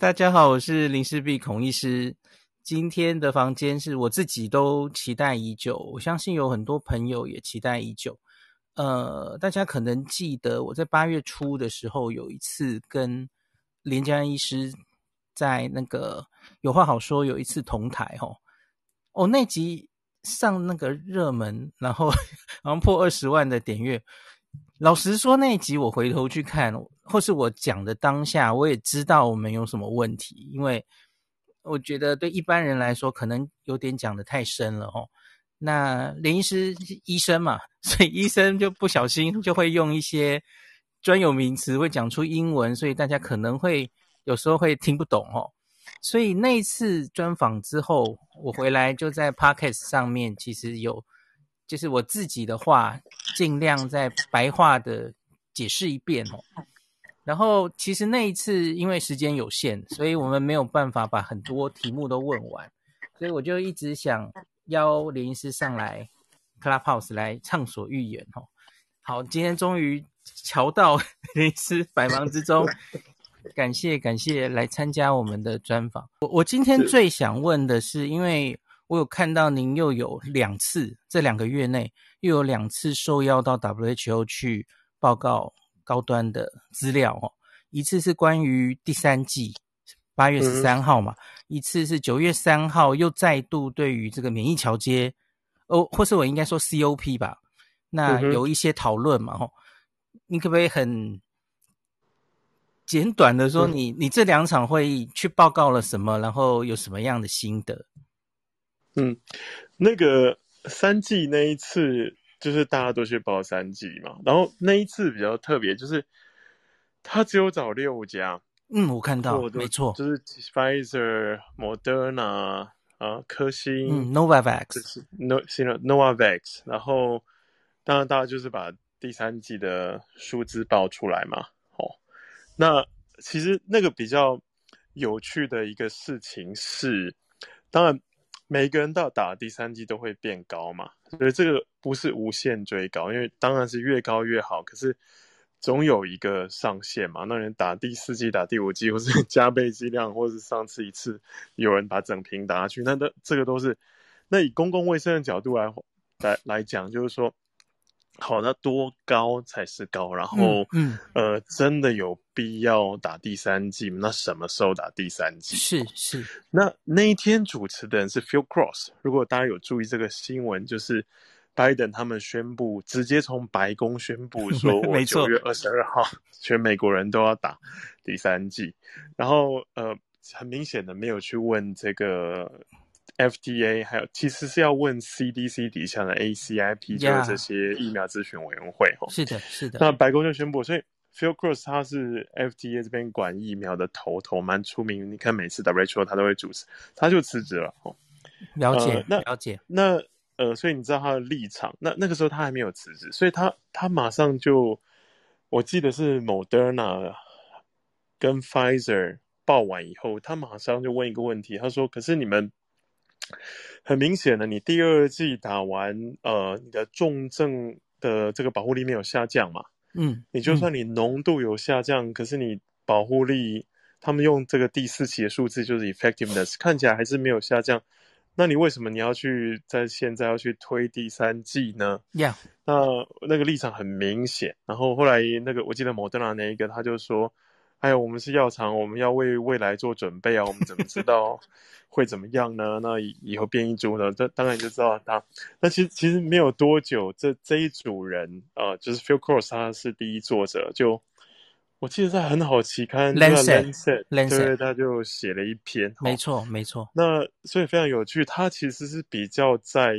大家好，我是林氏璧孔医师。今天的房间是我自己都期待已久，我相信有很多朋友也期待已久。呃，大家可能记得我在八月初的时候有一次跟连家医师在那个有话好说，有一次同台吼。哦，那集上那个热门，然后 然后破二十万的点阅。老实说，那集我回头去看，或是我讲的当下，我也知道我们有什么问题，因为我觉得对一般人来说，可能有点讲得太深了哦。那林医师医生嘛，所以医生就不小心就会用一些专有名词，会讲出英文，所以大家可能会有时候会听不懂哦。所以那一次专访之后，我回来就在 Podcast 上面，其实有。就是我自己的话，尽量在白话的解释一遍哦。然后其实那一次因为时间有限，所以我们没有办法把很多题目都问完，所以我就一直想邀林医师上来 Clubhouse 来畅所欲言哦。好，今天终于瞧到 林医师百忙之中，感谢感谢来参加我们的专访。我我今天最想问的是，因为。我有看到您又有两次，这两个月内又有两次受邀到 WHO 去报告高端的资料哦。一次是关于第三季，八月十三号嘛，嗯、一次是九月三号，又再度对于这个免疫桥接，哦，或是我应该说 COP 吧，那有一些讨论嘛，吼，你可不可以很简短的说你，你你这两场会议去报告了什么，然后有什么样的心得？嗯，那个三季那一次，就是大家都去报三季嘛。然后那一次比较特别，就是他只有找六家。嗯，我看到，没错，就是 Pfizer、Moderna 啊，科兴、嗯、Novavax、No、Novavax。然后当然大家就是把第三季的数字报出来嘛。哦，那其实那个比较有趣的一个事情是，当然。每个人到打第三季都会变高嘛，所以这个不是无限追高，因为当然是越高越好，可是总有一个上限嘛。那人打第四季、打第五季，或是 加倍剂量，或是上次一次有人把整瓶打下去，那都这个都是。那以公共卫生的角度来来来讲，就是说。好，那多高才是高？然后，嗯，嗯呃，真的有必要打第三季吗？那什么时候打第三季？是是。那那一天主持的人是 Phil Cross。如果大家有注意这个新闻，就是拜登他们宣布，直接从白宫宣布 说，我九月二十二号全美国人都要打第三季。然后，呃，很明显的没有去问这个。FDA 还有其实是要问 CDC 底下的 ACIP，就是这些疫苗咨询委员会。Yeah. 是的，是的。那白宫就宣布，所以 Phil Cross 他是 FDA 这边管疫苗的头头，蛮出名。你看每次 WHO 他都会主持，他就辞职了。了解，呃、那了解。那呃，所以你知道他的立场。那那个时候他还没有辞职，所以他他马上就，我记得是 Moderna 跟 Pfizer 报完以后，他马上就问一个问题，他说：“可是你们。”很明显的，你第二季打完，呃，你的重症的这个保护力没有下降嘛？嗯，你就算你浓度有下降，嗯、可是你保护力，他们用这个第四期的数字就是 effectiveness，看起来还是没有下降。那你为什么你要去在现在要去推第三季呢？，Yeah. 那那个立场很明显。然后后来那个我记得莫德纳那一个他就说。还有，我们是药厂，我们要为未来做准备啊！我们怎么知道 会怎么样呢？那以后变异株呢？这当然就知道他。那其实其实没有多久，这这一组人啊、呃，就是 Phil Cross，他是第一作者。就我记得在很好期刊《Lancet》对，他就写了一篇。没错，没错。那所以非常有趣，他其实是比较在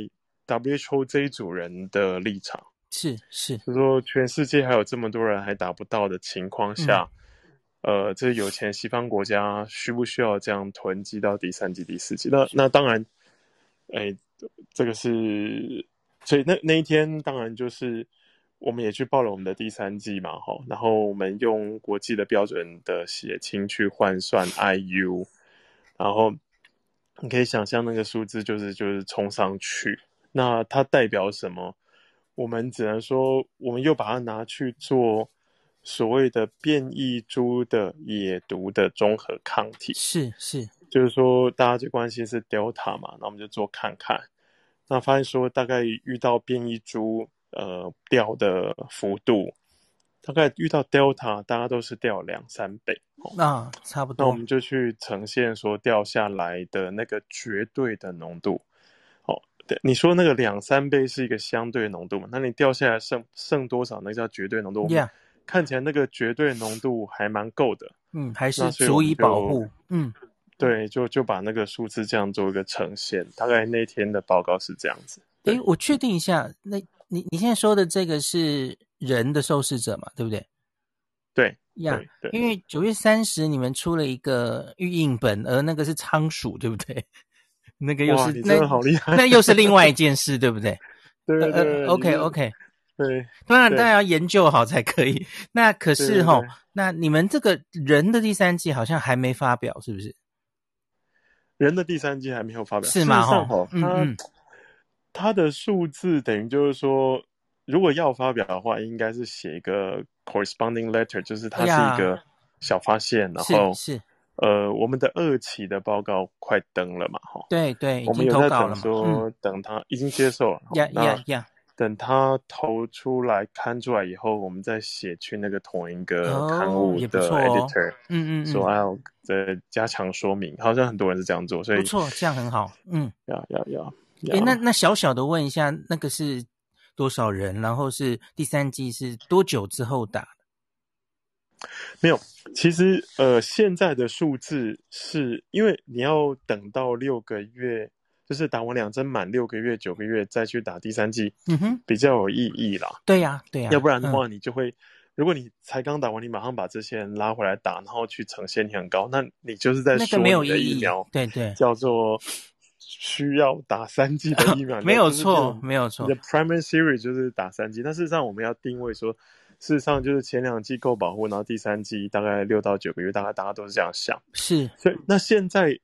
WHO 这一组人的立场。是是，就是说全世界还有这么多人还达不到的情况下。嗯呃，这有钱西方国家需不需要这样囤积到第三季、第四季？那那当然，哎，这个是，所以那那一天当然就是我们也去报了我们的第三季嘛，哈，然后我们用国际的标准的血清去换算 IU，然后你可以想象那个数字就是就是冲上去，那它代表什么？我们只能说，我们又把它拿去做。所谓的变异株的野毒的综合抗体。是是，就是说大家最关心是 Delta 嘛，那我们就做看看，那发现说大概遇到变异株，呃，掉的幅度。大概遇到 Delta，大家都是掉两三倍，那、哦、差不多。那我们就去呈现说掉下来的那个绝对的浓度。哦，对，你说那个两三倍是一个相对浓度嘛？那你掉下来剩剩多少？那叫绝对浓度。Yeah. 看起来那个绝对浓度还蛮够的。嗯，还是足以保护。嗯，对，就就把那个数字这样做一个呈现。大概那天的报告是这样子。诶，我确定一下，那你你现在说的这个是？人的受试者嘛，对不对？对呀，yeah, 因为九月三十你们出了一个预印本，而那个是仓鼠，对不对？那个又是你真的好厉害，那又是另外一件事，对不对？对对对、呃、OK OK，对，当然当然要研究好才可以。那可是齁，那你们这个人的第三季好像还没发表，是不是？人的第三季还没有发表，是吗？哈，嗯嗯，他的数字等于就是说。如果要发表的话，应该是写一个 corresponding letter，就是它是一个小发现，然后是，是。呃，我们的二期的报告快登了嘛，哈，对对，我们有在等说，等他已经接受了，呀呀呀，等他投出来刊出来以后，我们再写去那个同一个刊物的 editor，嗯嗯，说要再加强说明，好像很多人是这样做，所以不错，这样很好，嗯，要要要，哎，那那小小的问一下，那个是。多少人？然后是第三季是多久之后打？没有，其实呃，现在的数字是因为你要等到六个月，就是打完两针满六个月、九个月再去打第三剂，嗯哼，比较有意义啦。对呀，对呀，要不然的话，你就会，嗯、如果你才刚打完，你马上把这些人拉回来打，然后去呈现你很高，那你就是在说你的疫苗，对对，叫做。需要打三剂的 疫苗，没有错，没有错。你的 primary series 就是打三剂，但事实上我们要定位说，事实上就是前两剂够保护，然后第三剂大概六到九个月，大概大家都是这样想。是，所以那现在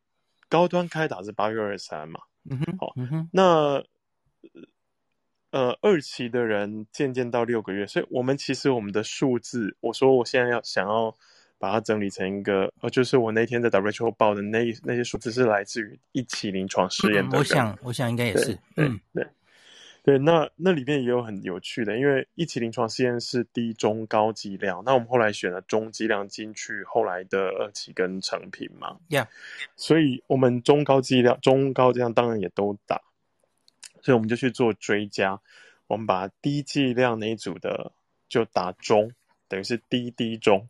高端开打是八月二十三嘛？嗯哼，好，嗯哼，那呃二期的人渐渐到六个月，所以我们其实我们的数字，我说我现在要想要。把它整理成一个，呃，就是我那天在 WHO 报的那那些数字是来自于一期临床试验的。我想，我想应该也是。嗯，对，对，那那里面也有很有趣的，因为一期临床试验是低、中、高剂量，那我们后来选了中剂量进去，后来的二期跟成品嘛。Yeah，所以我们中高剂量、中高剂量当然也都打，所以我们就去做追加，我们把低剂量那一组的就打中，等于是低低中。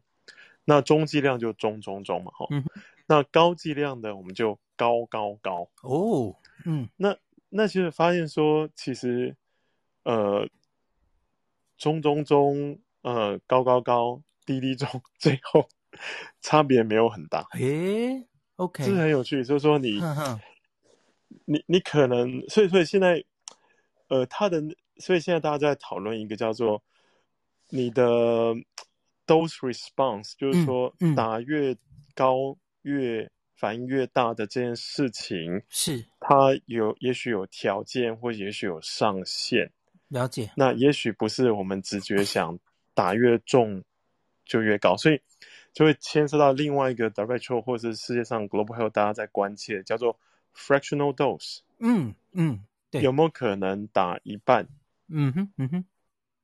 那中剂量就中中中嘛，哈、嗯，那高剂量的我们就高高高哦，嗯，那那其实发现说，其实呃中中中呃高高高低低中，最后差别没有很大，诶，OK，这是很有趣，就是说你呵呵你你可能，所以所以现在呃他的，所以现在大家在讨论一个叫做你的。Dose response 就是说，打越高越反应越大的这件事情，是它有也许有条件，或也许有上限。了解。那也许不是我们直觉想打越重就越高，所以就会牵涉到另外一个 WHO 或者是世界上 Global Health 大家在关切，叫做 fractional dose。嗯嗯，对，有没有可能打一半？嗯哼嗯哼。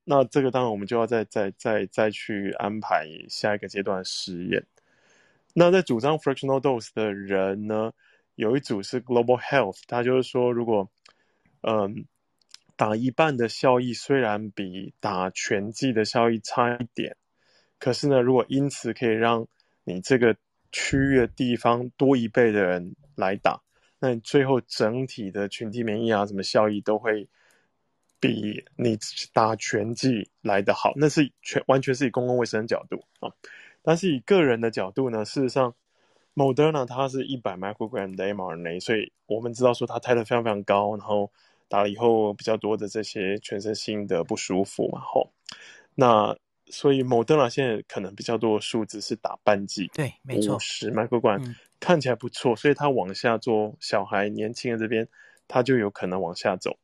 那这个当然，我们就要再再再再去安排下一个阶段的实验。那在主张 fractional dose 的人呢，有一组是 Global Health，他就是说，如果嗯打一半的效益虽然比打全剂的效益差一点，可是呢，如果因此可以让你这个区域的地方多一倍的人来打，那你最后整体的群体免疫啊，什么效益都会。比你打全剂来得好，那是全完全是以公共卫生的角度啊。但是以个人的角度呢，事实上，Moderna 它是一百 microgram 的 mRNA，所以我们知道说它 titer 非常非常高，然后打了以后比较多的这些全身性的不舒服嘛。吼，那所以 Moderna 现在可能比较多的数字是打半剂，对，没错，五十 microgram、嗯、看起来不错，所以它往下做小孩年轻人这边，它就有可能往下走。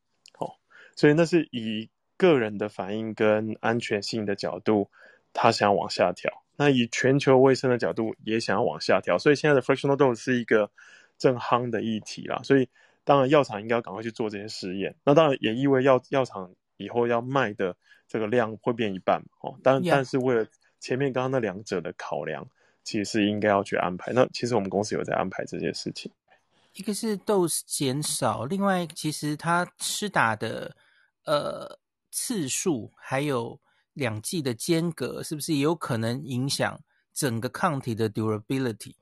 所以那是以个人的反应跟安全性的角度，他想往下调。那以全球卫生的角度，也想要往下调。所以现在的 fractional dose 是一个正夯的议题啦。所以当然药厂应该要赶快去做这些实验。那当然也意味药药厂以后要卖的这个量会变一半哦。但.但是为了前面刚刚那两者的考量，其实是应该要去安排。那其实我们公司有在安排这些事情。一个是 dose 减少，另外其实他施打的呃次数还有两剂的间隔，是不是也有可能影响整个抗体的 durability？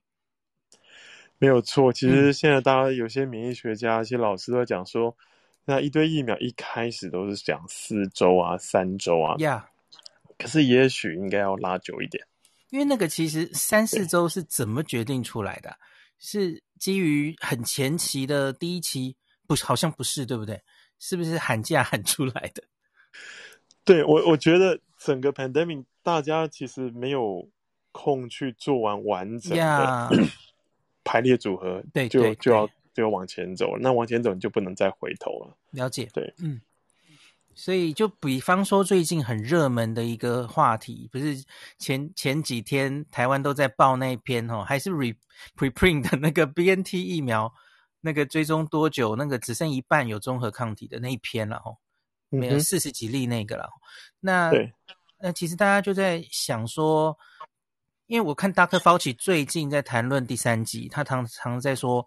没有错，其实现在大家有些免疫学家、一些老师都在讲说，那一堆疫苗一开始都是讲四周啊、三周啊，呀.可是也许应该要拉久一点，因为那个其实三四周是怎么决定出来的？对是基于很前期的第一期，不是，好像不是，对不对？是不是喊价喊出来的？对，我，我觉得整个 pandemic 大家其实没有空去做完完整的。排列组合，对，就就要就要往前走，那往前走你就不能再回头了。了解，对，嗯，所以就比方说最近很热门的一个话题，不是前前几天台湾都在报那一篇哦，还是 re preprint 的那个 BNT 疫苗那个追踪多久，那个只剩一半有中和抗体的那一篇了哦，没有四十几例那个了。嗯、那对那其实大家就在想说。因为我看 Dr. Fauci 最近在谈论第三季，他常常在说，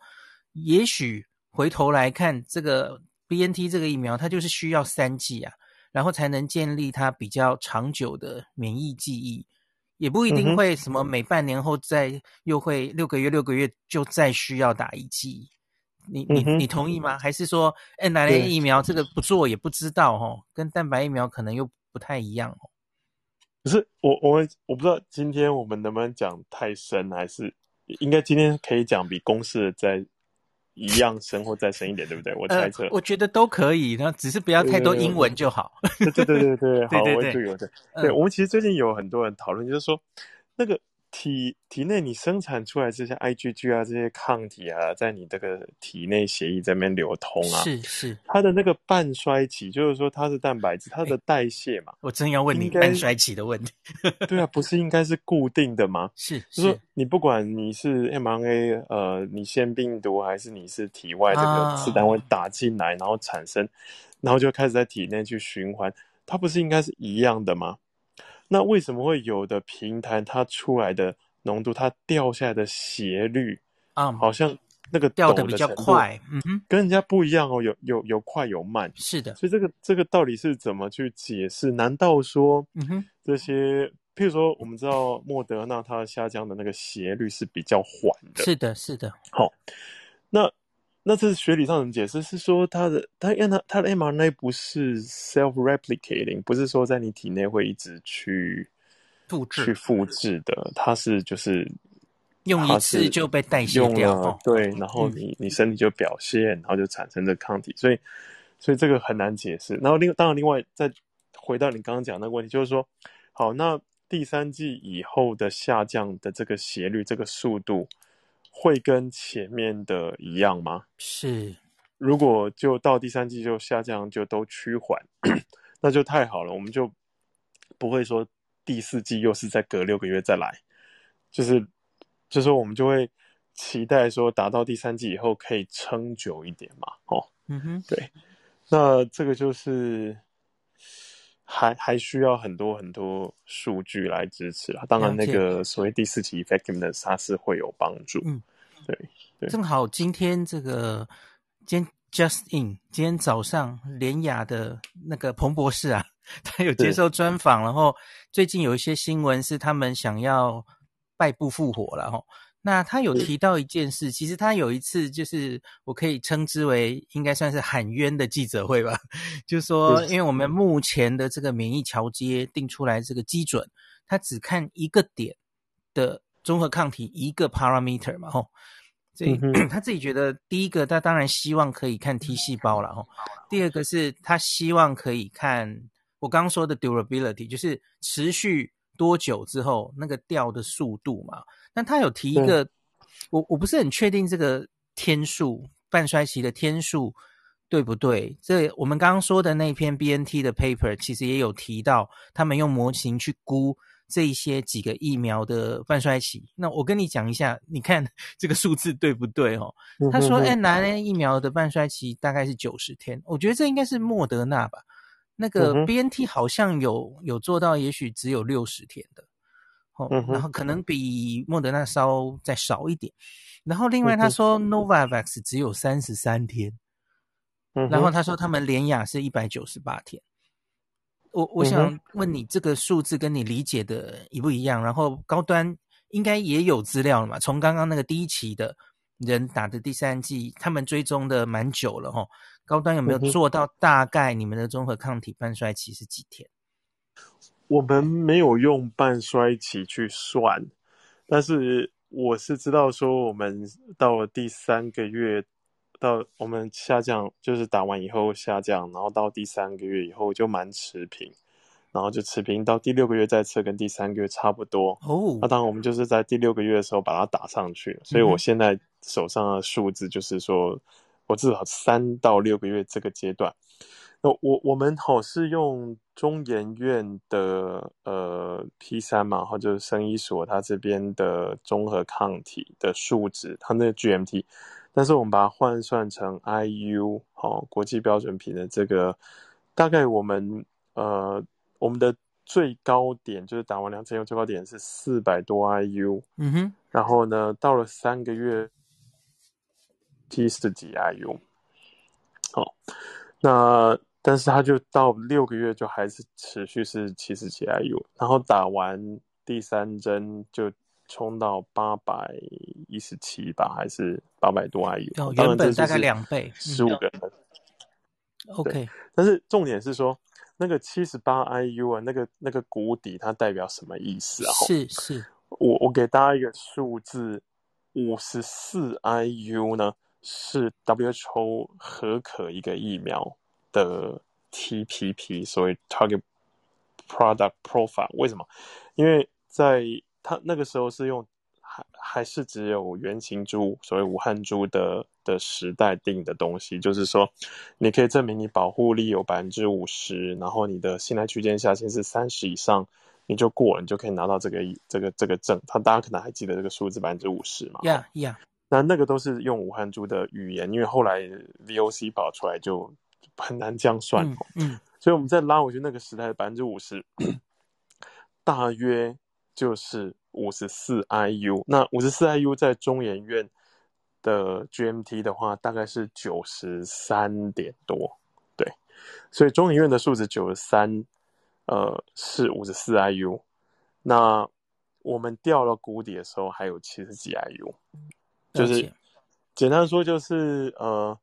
也许回头来看这个 BNT 这个疫苗，它就是需要三剂啊，然后才能建立它比较长久的免疫记忆，也不一定会什么每半年后再又会六个月六个月就再需要打一剂。你你你同意吗？还是说哎，拿来疫苗这个不做也不知道哦，跟蛋白疫苗可能又不太一样哦。可是我我们我不知道今天我们能不能讲太深，还是应该今天可以讲比公式再一样深或再深一点，对不对？我猜测、呃，我觉得都可以，那只是不要太多英文就好。对对对对对，好，我就有对。对，我们其实最近有很多人讨论，就是说那个。体体内你生产出来这些 IgG 啊，这些抗体啊，在你这个体内血液这边流通啊，是是，它的那个半衰期，就是说它是蛋白质，它的代谢嘛。我真要问你半衰期的问题。对啊，不是应该是固定的吗？是，就是说你不管你是 mRNA，呃，你腺病毒还是你是体外这个次单位打进来，然后产生，然后就开始在体内去循环，它不是应该是一样的吗？那为什么会有的平台它出来的浓度，它掉下来的斜率啊，好像那个掉的比较快，嗯哼，跟人家不一样哦，有有有快有慢，是的，所以这个这个到底是怎么去解释？难道说，嗯哼，这些譬如说，我们知道莫德纳它下降的那个斜率是比较缓的，是的，是的，好，那。那这是学理上怎么解释？是说它的它因为它它的 mRNA 不是 self-replicating，不是说在你体内会一直去复制去复制的，它是就是用一次就被代谢掉，了哦、对，然后你、嗯、你身体就表现，然后就产生这抗体，所以所以这个很难解释。然后另当然另外再回到你刚刚讲的那个问题，就是说，好，那第三季以后的下降的这个斜率，这个速度。会跟前面的一样吗？是，如果就到第三季就下降，就都趋缓，那就太好了。我们就不会说第四季又是再隔六个月再来，就是，就是我们就会期待说达到第三季以后可以撑久一点嘛。哦，嗯哼，对，那这个就是。还还需要很多很多数据来支持啦。当然，那个所谓第四期 effectiveness 它是会有帮助。嗯，对对。正好今天这个今天 Just In 今天早上联雅的那个彭博士啊，他有接受专访，然后最近有一些新闻是他们想要败部复活了哈。那他有提到一件事，其实他有一次就是我可以称之为应该算是喊冤的记者会吧，就是说，因为我们目前的这个免疫桥接定出来这个基准，他只看一个点的综合抗体一个 parameter 嘛，吼，所以 他自己觉得第一个他当然希望可以看 T 细胞了，吼，第二个是他希望可以看我刚刚说的 durability，就是持续多久之后那个掉的速度嘛。那他有提一个，我我不是很确定这个天数半衰期的天数对不对？这我们刚刚说的那篇 BNT 的 paper 其实也有提到，他们用模型去估这一些几个疫苗的半衰期。那我跟你讲一下，你看这个数字对不对哦？他说，哎，哪类疫苗的半衰期大概是九十天，我觉得这应该是莫德纳吧。那个 BNT 好像有有做到，也许只有六十天的，哦，然后可能比莫德纳稍再少一点。然后另外他说 Novavax 只有三十三天，然后他说他们联雅是一百九十八天。我我想问你，这个数字跟你理解的一不一样？然后高端应该也有资料了嘛？从刚刚那个第一期的人打的第三剂，他们追踪的蛮久了哈。高端有没有做到大概你们的综合抗体半衰期是几天？我们没有用半衰期去算，但是我是知道说，我们到了第三个月。到我们下降，就是打完以后下降，然后到第三个月以后就蛮持平，然后就持平到第六个月再测，跟第三个月差不多。哦、oh.，那当然我们就是在第六个月的时候把它打上去，所以我现在手上的数字就是说，我至少三到六个月这个阶段。那我我们好是用中研院的呃 P 三嘛，或者生医所它这边的综合抗体的数值，它那个 GMT。但是我们把它换算成 IU 好、哦、国际标准品的这个，大概我们呃我们的最高点就是打完两针以后最高点是四百多 IU，嗯哼，然后呢到了三个月 T 十几 IU，好、哦，那但是他就到六个月就还是持续是七十几 IU，然后打完第三针就。冲到八百一十七吧，还是八百多 IU？哦，原本大概两倍，十五个人。OK，但是重点是说，那个七十八 IU 啊，那个那个谷底它代表什么意思啊？是是，我我给大家一个数字，五十四 IU 呢是 WHO 核可一个疫苗的 TPP，所谓 Target Product Profile。为什么？因为在它那个时候是用还还是只有原型猪，所谓武汉猪的的时代定的东西，就是说，你可以证明你保护力有百分之五十，然后你的信赖区间下限是三十以上，你就过了，你就可以拿到这个这个这个证。他大家可能还记得这个数字百分之五十嘛？Yeah, yeah。那那个都是用武汉猪的语言，因为后来 VOC 跑出来就很难这样算。嗯。嗯，所以我们再拉回去那个时代的百分之五十，大约。就是五十四 IU，那五十四 IU 在中研院的 GMT 的话，大概是九十三点多，对，所以中研院的数值九十三，呃，是五十四 IU，那我们掉了谷底的时候还有七十几 IU，就是简单说就是呃，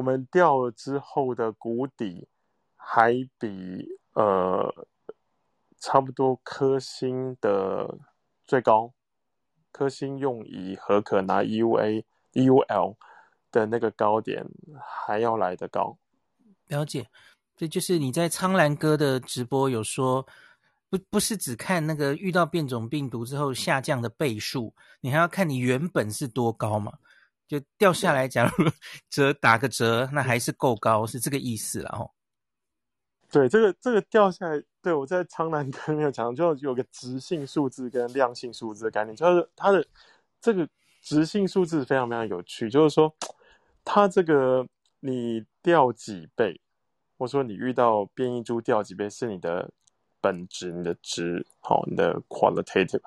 我们掉了之后的谷底还比呃。差不多科兴的最高，科兴用以核可拿 EUA、EUL 的那个高点还要来得高。了解，这就是你在苍兰哥的直播有说，不不是只看那个遇到变种病毒之后下降的倍数，你还要看你原本是多高嘛？就掉下来，假如 折打个折，那还是够高，是这个意思啦哦。对，这个这个掉下来，对我在苍蓝鸽没有讲，就有个直性数字跟量性数字的概念，就是它的这个直性数字非常非常有趣，就是说它这个你掉几倍，或者说你遇到变异株掉几倍是你的本质，你的值，好，你的 qualitative。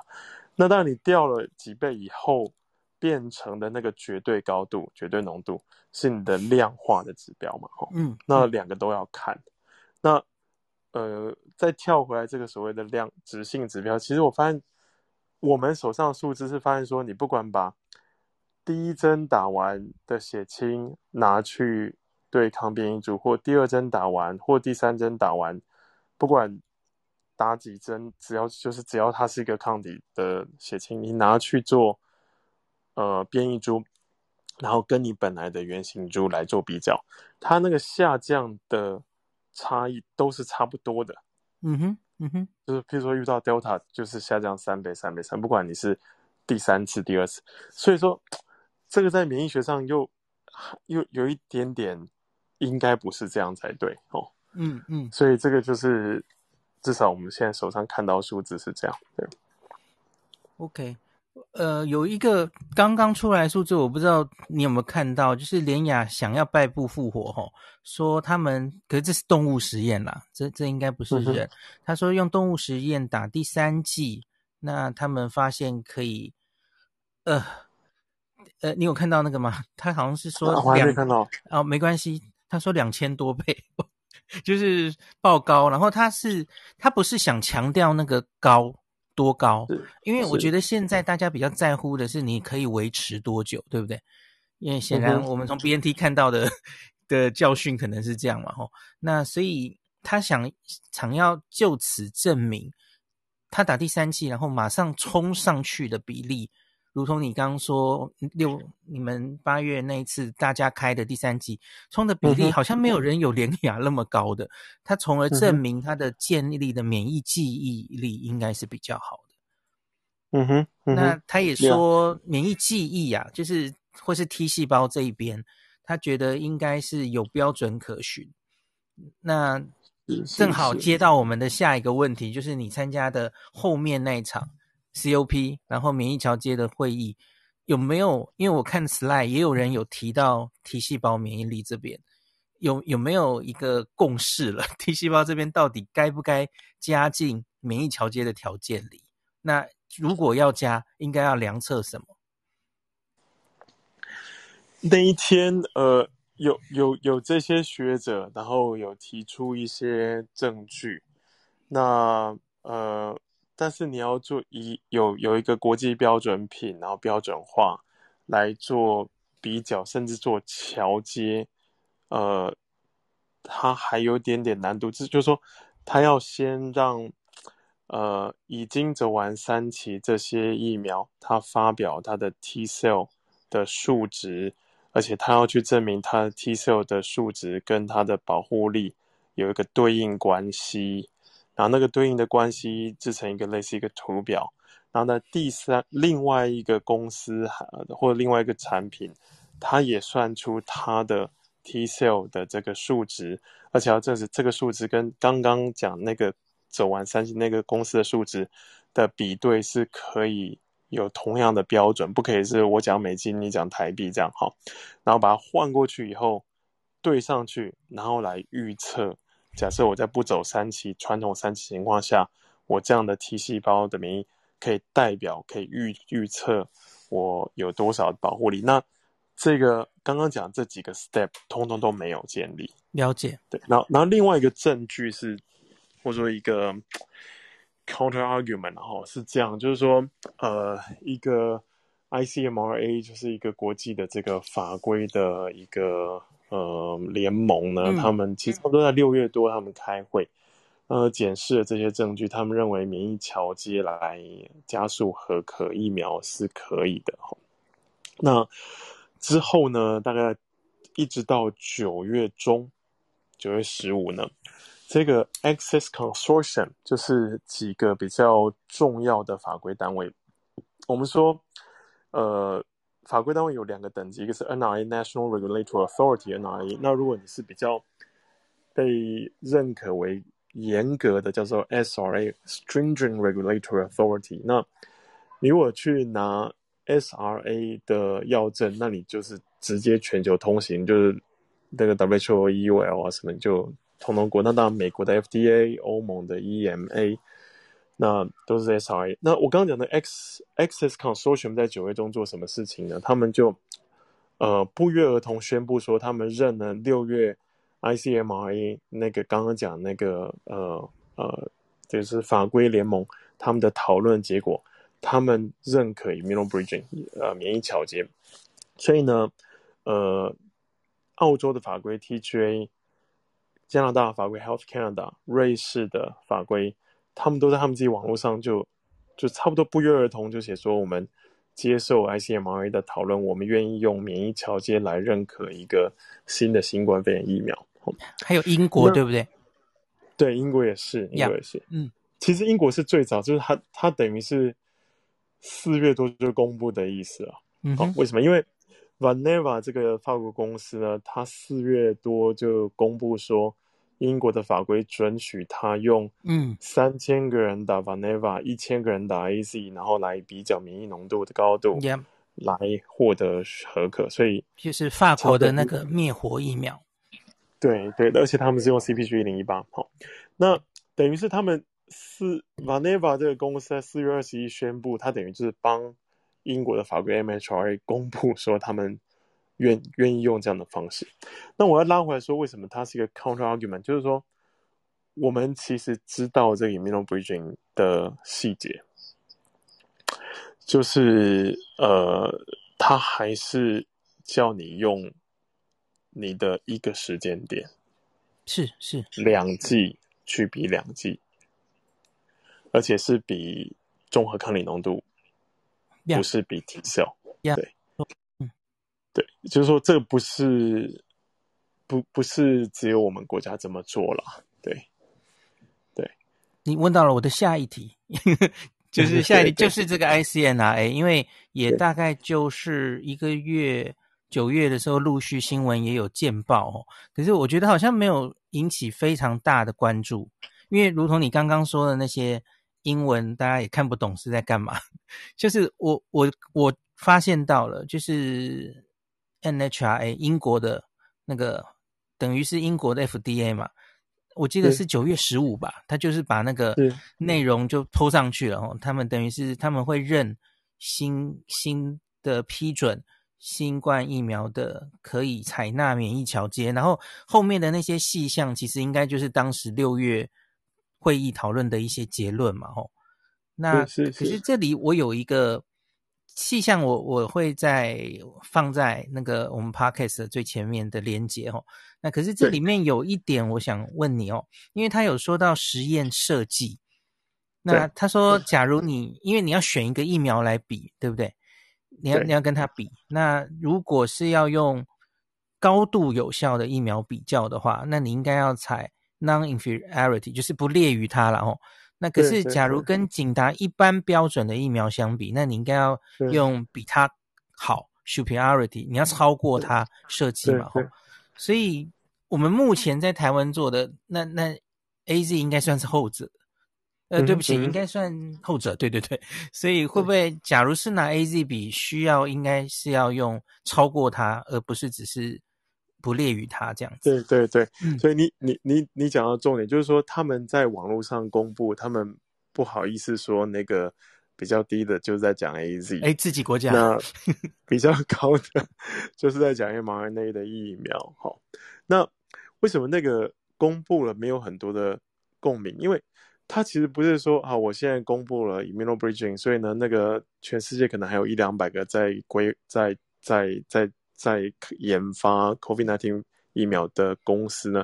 那当然你掉了几倍以后，变成的那个绝对高度、绝对浓度是你的量化的指标嘛？哈，嗯，那两个都要看。那，呃，再跳回来这个所谓的量质性指标，其实我发现我们手上的数字是发现说，你不管把第一针打完的血清拿去对抗变异株，或第二针打完，或第三针打完，不管打几针，只要就是只要它是一个抗体的血清，你拿去做呃变异株，然后跟你本来的原型株来做比较，它那个下降的。差异都是差不多的，嗯哼，嗯哼，就是譬如说遇到 Delta 就是下降三倍、三倍、三，不管你是第三次、第二次，所以说这个在免疫学上又又有一点点应该不是这样才对哦，嗯嗯，所以这个就是至少我们现在手上看到数字是这样。对，OK。呃，有一个刚刚出来的数字，我不知道你有没有看到，就是联雅想要败部复活吼，说他们，可是这是动物实验啦，这这应该不是人。嗯、他说用动物实验打第三剂，那他们发现可以，呃呃，你有看到那个吗？他好像是说两，我还没看到哦，没关系，他说两千多倍，就是爆高，然后他是他不是想强调那个高。多高？因为我觉得现在大家比较在乎的是你可以维持多久，对不对？因为显然我们从 BNT 看到的的教训可能是这样嘛，吼。那所以他想想要就此证明，他打第三剂然后马上冲上去的比例，如同你刚刚说六，你们八月那一次大家开的第三季冲的比例，好像没有人有联亚那么高的，他从而证明他的建立的免疫记忆力应该是比较好的。嗯哼，嗯哼，那他也说免疫记忆啊，就是或是 T 细胞这一边，他觉得应该是有标准可循。那正好接到我们的下一个问题，就是你参加的后面那一场。COP，然后免疫桥接的会议有没有？因为我看 slide 也有人有提到 T 细胞免疫力这边有有没有一个共识了？T 细胞这边到底该不该加进免疫桥接的条件里？那如果要加，应该要量测什么？那一天，呃，有有有这些学者，然后有提出一些证据，那呃。但是你要做一有有一个国际标准品，然后标准化来做比较，甚至做桥接，呃，它还有点点难度。就是说，它要先让呃已经走完三期这些疫苗，它发表它的 T cell 的数值，而且它要去证明它 T cell 的数值跟它的保护力有一个对应关系。然后那个对应的关系制成一个类似一个图表，然后呢，第三另外一个公司或者另外一个产品，它也算出它的 tcel 的这个数值，而且要证实这个数值跟刚刚讲那个走完三期那个公司的数值的比对是可以有同样的标准，不可以是我讲美金你讲台币这样哈，然后把它换过去以后对上去，然后来预测。假设我在不走三期传统三期情况下，我这样的 T 细胞的免疫可以代表可以预预测我有多少保护力。那这个刚刚讲这几个 step 通通都没有建立。了解。对，然后然后另外一个证据是，或者说一个 counter argument 哈，是这样，就是说呃一个 ICMRA 就是一个国际的这个法规的一个。呃，联盟呢，嗯、他们其实都在六月多，他们开会，呃，检视了这些证据，他们认为免疫桥接来加速核可疫苗是可以的。那之后呢，大概一直到九月中，九月十五呢，这个 Access Consortium 就是几个比较重要的法规单位，我们说，呃。法规单位有两个等级，一个是 NRA National Regulatory Authority（NRA）。那如果你是比较被认可为严格的，叫做 SRA Stringent Regulatory Authority。那你如果去拿 SRA 的药证，那你就是直接全球通行，就是那个 WHO、EUL 啊什么就通通过。那当然，美国的 FDA、欧盟的 EMA。那都是 SRA。那我刚刚讲的 X Access Consortium 在九月中做什么事情呢？他们就呃不约而同宣布说，他们认了六月 ICMRA 那个刚刚讲那个呃呃就是法规联盟他们的讨论结果，他们认可 Immunobridging 呃免疫桥接。所以呢，呃，澳洲的法规 TGA、加拿大法规 Health Canada、瑞士的法规。他们都在他们自己网络上就就差不多不约而同就写说，我们接受 ICMRA 的讨论，我们愿意用免疫桥接来认可一个新的新冠肺炎疫苗。还有英国对不对？对，英国也是，英国也是。嗯，其实英国是最早，就是它它等于是四月多就公布的意思啊。嗯哼，为什么？因为 Valneva 这个法国公司呢，它四月多就公布说。英国的法规准许他用嗯三千个人打 Valneva 一千个人打 AZ，然后来比较免疫浓度的高度，来获得合可。所以就是法国的那个灭活疫苗。对对，而且他们是用 CPG 一零一八。好，那等于是他们四 Valneva 这个公司在四月二十一宣布，他等于就是帮英国的法规 MHRA 公布说他们。愿愿意用这样的方式，那我要拉回来说，为什么它是一个 counter argument？就是说，我们其实知道这个 immunobridging 的细节，就是呃，它还是叫你用你的一个时间点，是是。两剂去比两剂，而且是比综合抗体浓度，不是比 T cell，对。对，就是说，这不是不不是只有我们国家这么做了。对，对，你问到了我的下一题，就是下一题就是这个 ICNRA，因为也大概就是一个月九月的时候，陆续新闻也有见报哦。可是我觉得好像没有引起非常大的关注，因为如同你刚刚说的那些英文，大家也看不懂是在干嘛。就是我我我发现到了，就是。NHRA 英国的那个等于是英国的 FDA 嘛，我记得是九月十五吧，他就是把那个内容就 PO 上去了哦。他们等于是他们会认新新的批准新冠疫苗的可以采纳免疫桥接，然后后面的那些细项其实应该就是当时六月会议讨论的一些结论嘛。吼，那可是这里我有一个。细项我我会在放在那个我们 podcast 的最前面的连接哦。那可是这里面有一点我想问你哦，因为他有说到实验设计。那他说，假如你因为你要选一个疫苗来比，对不对？你要你要跟他比。那如果是要用高度有效的疫苗比较的话，那你应该要采 non-inferiority，就是不列于它了哦。那可是，假如跟景达一般标准的疫苗相比，那你应该要用比它好 superiority，你要超过它设计嘛？所以，我们目前在台湾做的那那 AZ 应该算是后者。呃，对不起，应该算后者。对对对，所以会不会，假如是拿 AZ 比，需要应该是要用超过它，而不是只是。不利于他这样子。对对对，嗯、所以你你你你讲到重点，就是说他们在网络上公布，他们不好意思说那个比较低的，就是在讲 AZ，哎，自己国家。那 比较高的，就是在讲 mRNA 的疫苗。好，那为什么那个公布了没有很多的共鸣？因为他其实不是说啊，我现在公布了 immunobridging，所以呢，那个全世界可能还有一两百个在规在在在。在在研发 COVID-19 疫苗的公司呢，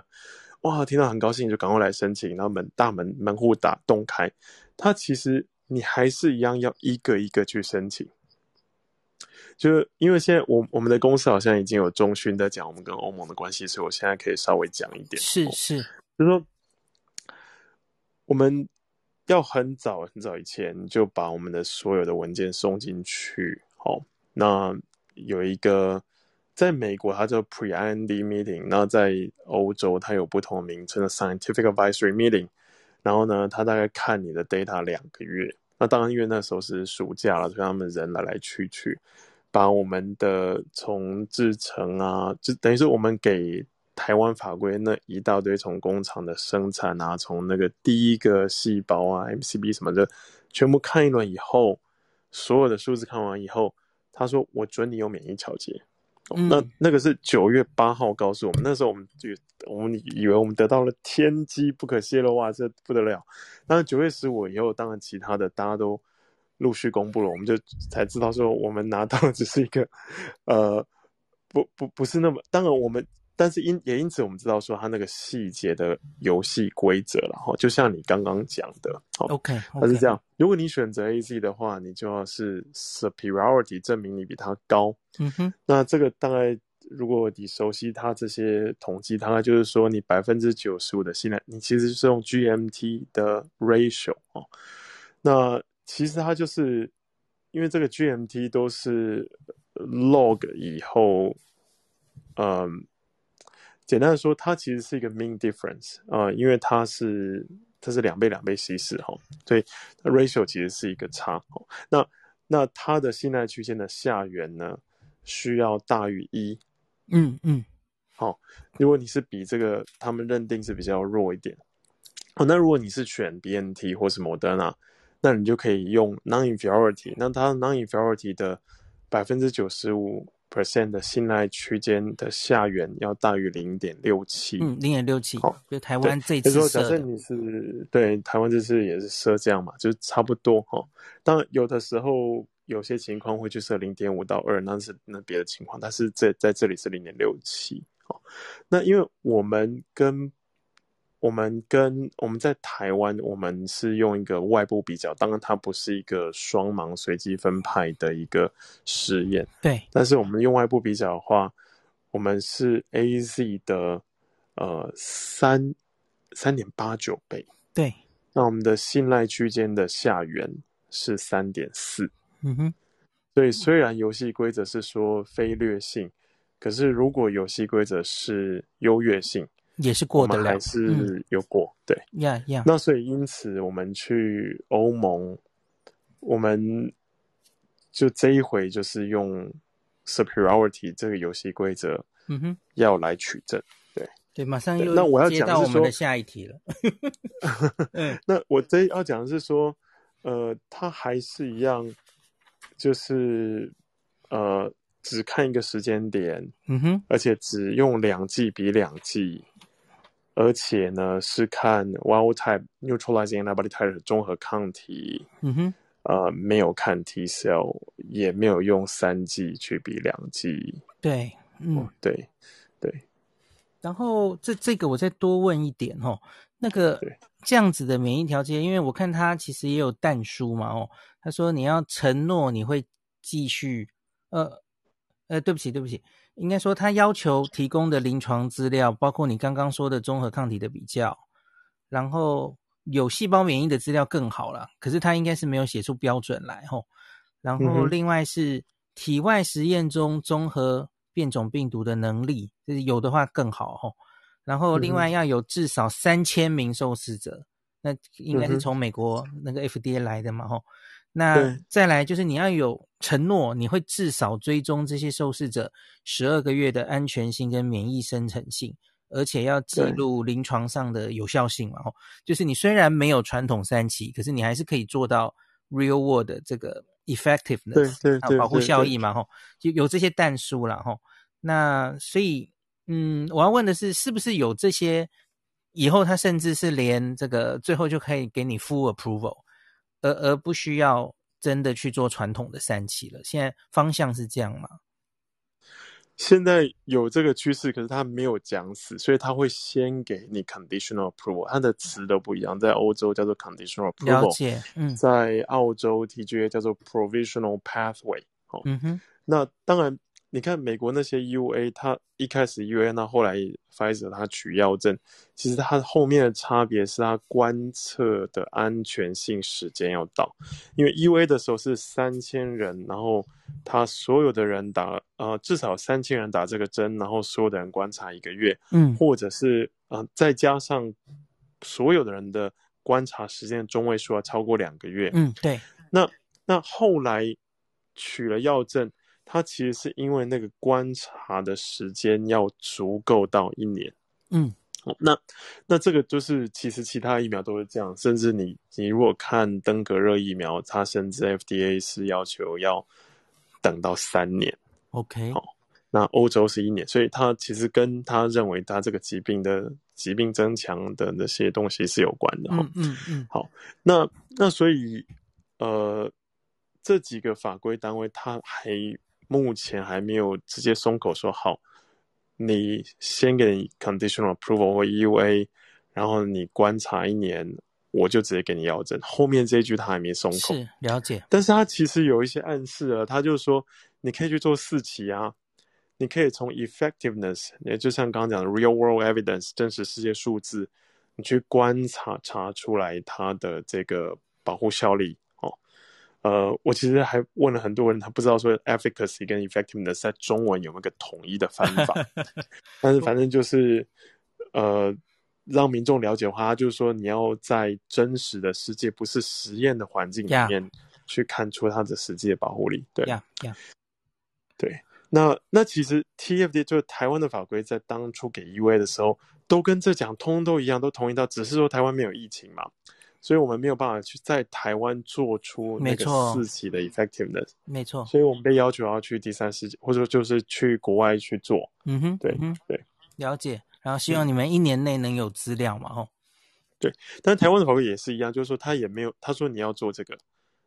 哇，听到很高兴，就赶快来申请，然后门大门门户打洞开。它其实你还是一样要一个一个去申请，就是因为现在我我们的公司好像已经有中旬在讲我们跟欧盟的关系，所以我现在可以稍微讲一点。是是，就是说我们要很早很早以前就把我们的所有的文件送进去。好，那有一个。在美国，它叫 Pre-IND Meeting，然后在欧洲，它有不同名称的 Scientific Advisory Meeting。然后呢，他大概看你的 data 两个月。那当然，因为那时候是暑假了，所以他们人来来去去，把我们的从制程啊，就等于是我们给台湾法规那一大堆从工厂的生产啊，从那个第一个细胞啊，MCB 什么的，全部看一轮以后，所有的数字看完以后，他说我准你有免疫调节接。那那个是九月八号告诉我们，那时候我们就我们以为我们得到了天机不可泄露，哇，这不得了！但是九月十五以后，当然其他的大家都陆续公布了，我们就才知道说我们拿到的只是一个，呃，不不不是那么，当然我们。但是因也因此，我们知道说它那个细节的游戏规则了哈，就像你刚刚讲的，OK，它是这样。如果你选择 AZ 的话，你就要是 superiority 证明你比它高。嗯哼，那这个大概如果你熟悉它这些统计，大概就是说你百分之九十五的信赖，你其实是用 GMT 的 ratio 哦。那其实它就是因为这个 GMT 都是 log 以后，嗯。简单的说，它其实是一个 mean difference 啊、呃，因为它是它是两倍两倍稀释哈，所以 ratio 其实是一个差。那那它的信赖区间的下缘呢，需要大于一。嗯嗯。好，如果你是比这个，他们认定是比较弱一点。哦，那如果你是选 BNT 或是 Moderna，那你就可以用 non-inferiority。那它 non-inferiority 的百分之九十五 percent 的信赖区间的下缘要大于零点六七。嗯，零点六七。好，就台湾这次设。假设你是对台湾这次也是设这样嘛，就差不多哈。当然有的时候有些情况会去设零点五到二，那是那别的情况。但是这在这里是零点六七。好，那因为我们跟。我们跟我们在台湾，我们是用一个外部比较，当然它不是一个双盲随机分派的一个实验，对。但是我们用外部比较的话，我们是 AZ 的呃三三点八九倍，对。那我们的信赖区间的下缘是三点四，嗯哼。所以虽然游戏规则是说非劣性，可是如果游戏规则是优越性。也是过的，还是有过，嗯、对，呀呀。那所以因此，我们去欧盟，我们就这一回就是用 superiority 这个游戏规则，嗯哼，要来取证，对对，马上又那我要讲接到我们的下一题了。嗯，那我这要讲的是说，呃，它还是一样，就是呃，只看一个时间点，嗯哼，而且只用两季比两剂。而且呢，是看 wild type neutralizing antibody titer 中和抗体，嗯哼，呃，没有看 T cell，也没有用三剂去比两剂，对，嗯，哦、对，对。然后这这个我再多问一点哦，那个这样子的免疫调节，因为我看他其实也有淡书嘛，哦，他说你要承诺你会继续，呃，呃，对不起，对不起。应该说，他要求提供的临床资料，包括你刚刚说的综合抗体的比较，然后有细胞免疫的资料更好了。可是他应该是没有写出标准来吼。然后另外是体外实验中综合变种病毒的能力，就是有的话更好吼。然后另外要有至少三千名受试者，那应该是从美国那个 FDA 来的嘛吼。那再来就是你要有承诺，你会至少追踪这些受试者十二个月的安全性跟免疫生成性，而且要记录临床上的有效性嘛？吼，就是你虽然没有传统三期，可是你还是可以做到 real world 的这个 effectiveness，对对对，保护效益嘛？吼，就有这些但书了吼。那所以，嗯，我要问的是，是不是有这些以后他甚至是连这个最后就可以给你 full approval？而而不需要真的去做传统的三期了。现在方向是这样吗？现在有这个趋势，可是他没有讲死，所以他会先给你 conditional approval，他的词都不一样。在欧洲叫做 conditional approval，了解，嗯，在澳洲 TGA 叫做 provisional pathway。哦，嗯哼，那当然。你看美国那些 EUA，他一开始 EUA，那后来 Pfizer 他取药证，其实它后面的差别是它观测的安全性时间要到，因为 EUA 的时候是三千人，然后他所有的人打，呃，至少三千人打这个针，然后所有的人观察一个月，嗯，或者是呃再加上所有的人的观察时间中位数要超过两个月，嗯，对，那那后来取了药证。它其实是因为那个观察的时间要足够到一年，嗯，那那这个就是其实其他疫苗都是这样，甚至你你如果看登革热疫苗，它甚至 FDA 是要求要等到三年，OK，好，那欧洲是一年，所以它其实跟他认为他这个疾病的疾病增强的那些东西是有关的，嗯嗯嗯，好，那那所以呃这几个法规单位它还。目前还没有直接松口说好，你先给你 conditional approval 或 EUA，然后你观察一年，我就直接给你药证。后面这一句他还没松口，是了解。但是他其实有一些暗示了，他就说你可以去做四期啊，你可以从 effectiveness，也就像刚刚讲的 real world evidence 真实世界数字，你去观察查出来它的这个保护效力。呃，我其实还问了很多人，他不知道说 efficacy 跟 effectiveness 在中文有没有个统一的翻法，但是反正就是呃，让民众了解的话，就是说你要在真实的世界，不是实验的环境里面去看出它的实际的保护力。对，yeah, yeah. 对。那那其实 TFDA 就是台湾的法规，在当初给 EUA 的时候，都跟这讲，通通都一样，都同意到，只是说台湾没有疫情嘛，所以我们没有办法去在台湾做出那个四期的 effectiveness，没错，所以我们被要求要去第三世界，或者说就是去国外去做。嗯哼，对，嗯，对，了解。然后希望你们一年内能有资料嘛，吼、嗯。对，但是台湾的法规也是一样，就是说他也没有，他说你要做这个，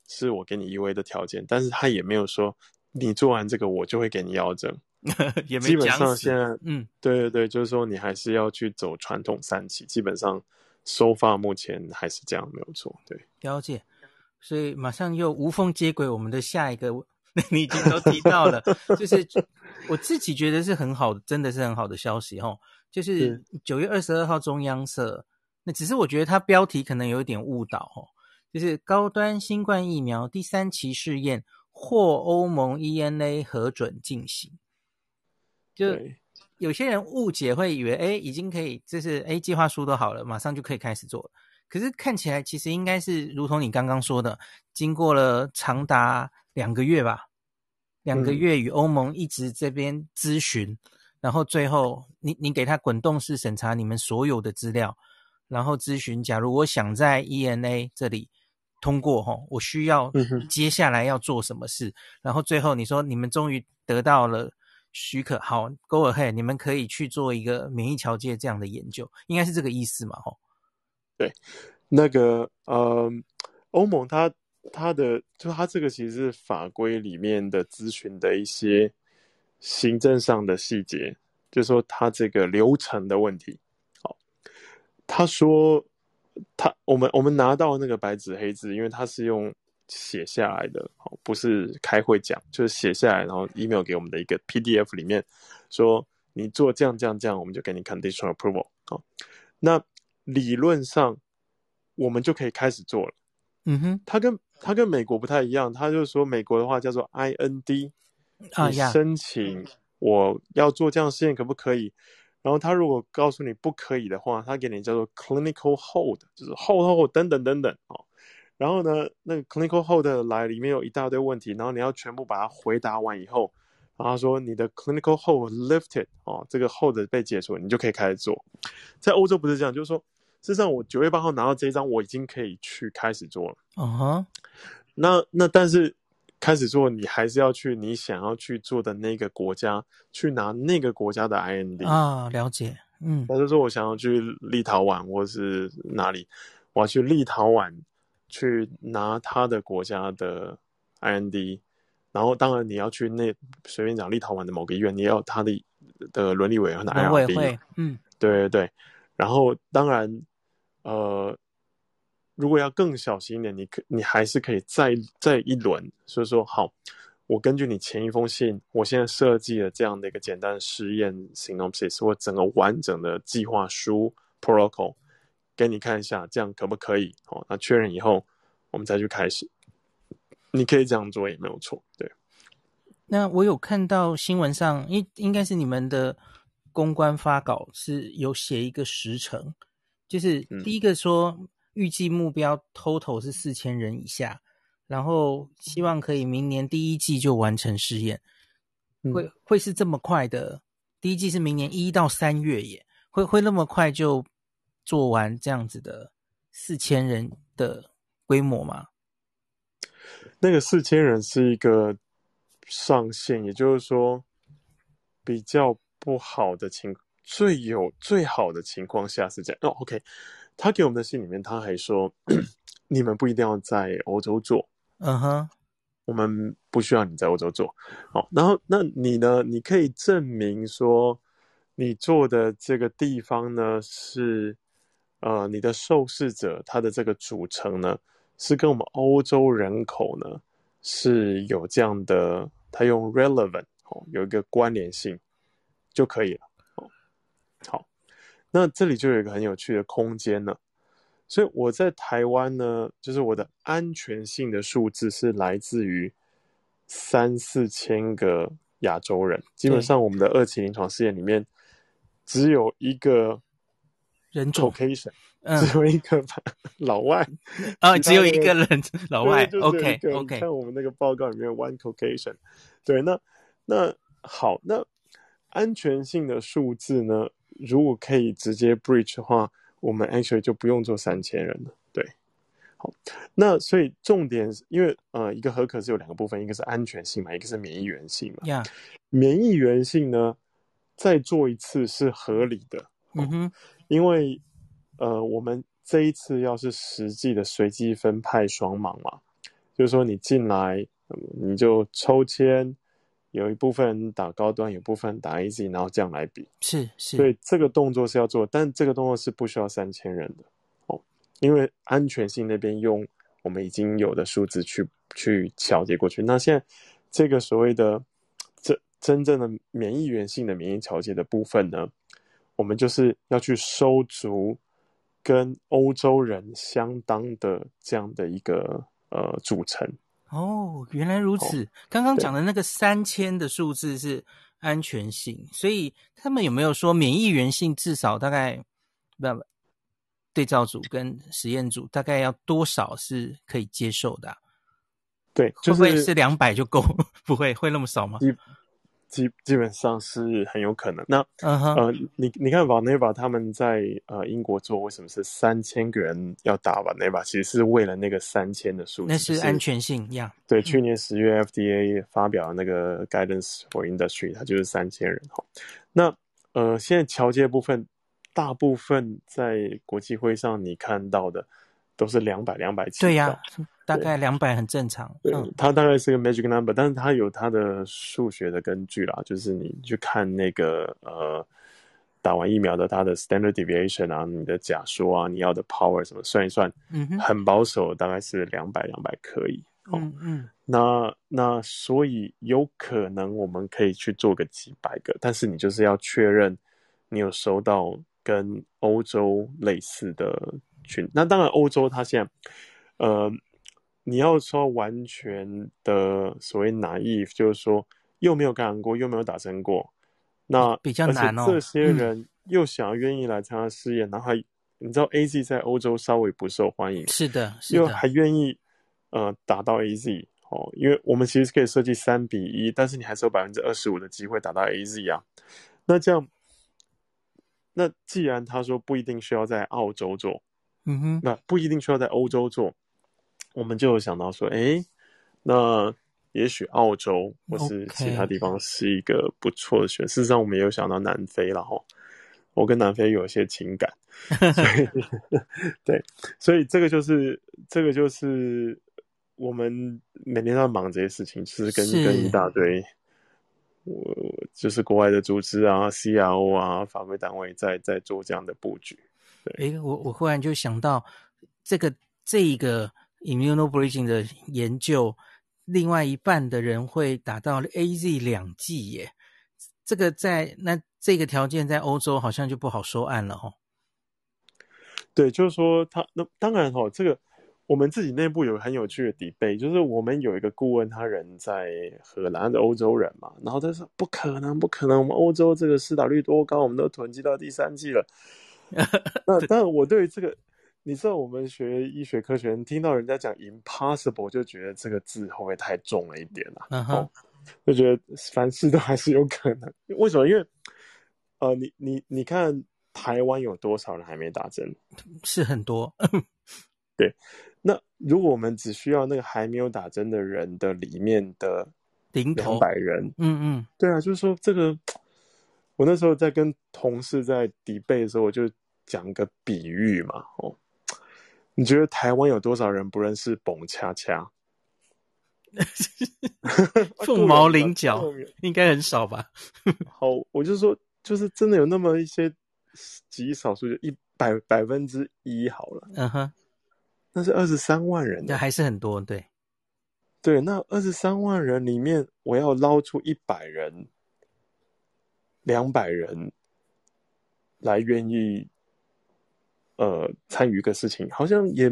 是我给你 EUA 的条件，但是他也没有说。你做完这个，我就会给你药证。也没基本上现在，嗯，对对对，就是说你还是要去走传统三期。基本上，so far 目前还是这样，没有错。对，了解。所以马上又无缝接轨我们的下一个，你已经都提到了，就是我自己觉得是很好的，真的是很好的消息哈。就是九月二十二号中央社，那只是我觉得它标题可能有一点误导哦，就是高端新冠疫苗第三期试验。获欧盟 ENA 核准进行，就有些人误解，会以为哎，已经可以，就是哎，计划书都好了，马上就可以开始做了。可是看起来其实应该是如同你刚刚说的，经过了长达两个月吧，两个月与欧盟一直这边咨询，嗯、然后最后你你给他滚动式审查你们所有的资料，然后咨询，假如我想在 ENA 这里。通过齁，我需要接下来要做什么事，嗯、然后最后你说你们终于得到了许可，好，Go ahead，你们可以去做一个免疫桥接这样的研究，应该是这个意思嘛？吼，对，那个呃，欧盟它它的就它这个其实是法规里面的咨询的一些行政上的细节，就说它这个流程的问题。好，他说。他我们我们拿到那个白纸黑字，因为他是用写下来的，不是开会讲，就是写下来，然后 email 给我们的一个 PDF 里面说你做这样这样这样，我们就给你 conditional approval。好，那理论上我们就可以开始做了。嗯哼，他跟他跟美国不太一样，他就是说美国的话叫做 IND，啊，你申请我要做这样试验可不可以？然后他如果告诉你不可以的话，他给你叫做 clinical hold，就是 hold hold 等等等等哦。然后呢，那个 clinical hold 来里面有一大堆问题，然后你要全部把它回答完以后，然后说你的 clinical hold lifted 哦，这个 hold 被解除，你就可以开始做。在欧洲不是这样，就是说，事实上我九月八号拿到这一张，我已经可以去开始做了。嗯哼，那那但是。开始做，你还是要去你想要去做的那个国家去拿那个国家的 IND 啊，了解，嗯，或者说我想要去立陶宛或是哪里，我要去立陶宛去拿他的国家的 IND，然后当然你要去那随便讲立陶宛的某个医院，你要他的的伦理委员会的 IRB，嗯，对对对，然后当然呃。如果要更小心一点，你可你还是可以再再一轮。所以说，好，我根据你前一封信，我现在设计了这样的一个简单的实验 synopsis，或整个完整的计划书 protocol 给你看一下，这样可不可以？好，那确认以后，我们再去开始。你可以这样做也没有错。对。那我有看到新闻上，应应该是你们的公关发稿是有写一个时程，就是第一个说。嗯预计目标 total 是四千人以下，然后希望可以明年第一季就完成试验，会会是这么快的？第一季是明年一到三月耶，会会那么快就做完这样子的四千人的规模吗？那个四千人是一个上限，也就是说比较不好的情，最有最好的情况下是这样。哦，OK。他给我们的信里面，他还说：“你们不一定要在欧洲做，嗯哼，我们不需要你在欧洲做。好，然后那你呢？你可以证明说，你做的这个地方呢是，呃，你的受试者他的这个组成呢是跟我们欧洲人口呢是有这样的，他用 relevant 哦，有一个关联性就可以了。哦，好。”那这里就有一个很有趣的空间了，所以我在台湾呢，就是我的安全性的数字是来自于三四千个亚洲人。基本上我们的二期临床试验里面只有一个人种 Caucasian，只有一个老外啊，只有一个人老外。OK OK，看我们那个报告里面 one Caucasian。对，那那好，那安全性的数字呢？如果可以直接 breach 的话，我们 actually 就不用做三千人了。对，好，那所以重点是因为呃，一个合可是有两个部分，一个是安全性嘛，一个是免疫原性嘛。Yeah. 免疫原性呢，再做一次是合理的。嗯哼，因为呃，我们这一次要是实际的随机分派双盲嘛，就是说你进来，你就抽签。有一部分人打高端，有部分人打 AZ，然后这样来比，是是，所以这个动作是要做，但这个动作是不需要三千人的哦，因为安全性那边用我们已经有的数字去去调节过去。那现在这个所谓的真真正的免疫原性的免疫调节的部分呢，我们就是要去收足跟欧洲人相当的这样的一个呃组成。哦，原来如此。刚刚讲的那个三千的数字是安全性，所以他们有没有说免疫原性至少大概不对照组跟实验组大概要多少是可以接受的啊？对，就是、会不会是两百就够？不会，会那么少吗？基基本上是很有可能。那、uh -huh. 呃，你你看 Valneva 他们在呃英国做，为什么是三千个人要打 Valneva？其实是为了那个三千的数字，那是安全性呀。Yeah. 对，去年十月 FDA 发表的那个 Guidance for Industry，它就是三千人哈。那呃，现在桥接部分，大部分在国际会上你看到的都是两百两百起。对呀、啊。大概两百很正常，对，它大概是个 magic number，但是它有它的数学的根据啦，就是你去看那个呃打完疫苗的它的 standard deviation 啊，你的假说啊，你要的 power 什么算一算，嗯哼，很保守，大概是两百两百可以，嗯嗯，那那所以有可能我们可以去做个几百个，但是你就是要确认你有收到跟欧洲类似的群，那当然欧洲它现在呃。你要说完全的所谓 naive，就是说又没有感染过，又没有打针过，那比较难哦。这些人又想要愿意来参加试验，嗯、然后还你知道 AZ 在欧洲稍微不受欢迎，是的，是的，又还愿意呃打到 AZ 哦，因为我们其实可以设计三比一，但是你还是有百分之二十五的机会打到 AZ 啊。那这样，那既然他说不一定需要在澳洲做，嗯哼，那不一定需要在欧洲做。我们就有想到说，哎，那也许澳洲或是其他地方是一个不错的选。Okay. 事实上，我们也有想到南非了哈。我跟南非有一些情感，所以 对，所以这个就是这个就是我们每天在忙这些事情，就是跟是跟一大堆我就是国外的组织啊、CRO 啊、法规单位在在做这样的布局。对，哎，我我忽然就想到这个这一个。Immunobridging 的研究，另外一半的人会打到 AZ 两剂耶，这个在那这个条件在欧洲好像就不好收案了哦。对，就是说他那当然哦，这个我们自己内部有很有趣的 debate，就是我们有一个顾问，他人在荷兰的欧洲人嘛，然后他说不可能，不可能，我们欧洲这个施打率多高，我们都囤积到第三季了。那当然，我对于这个。你知道我们学医学科学，听到人家讲 impossible，就觉得这个字会不会太重了一点啊？嗯哼，就觉得凡事都还是有可能。为什么？因为呃，你你你看台湾有多少人还没打针？是很多。对，那如果我们只需要那个还没有打针的人的里面的零头百人，嗯嗯，对啊，就是说这个，我那时候在跟同事在 debate 的时候，我就讲个比喻嘛，哦。你觉得台湾有多少人不认识蹦恰恰？凤毛 麟角，应该很少吧？好，我就说，就是真的有那么一些极少数，就一百百分之一好了。嗯哼，那是二十三万人，那还是很多，对。对，那二十三万人里面，我要捞出一百人、两百人来愿意。呃参与一个事情，好像也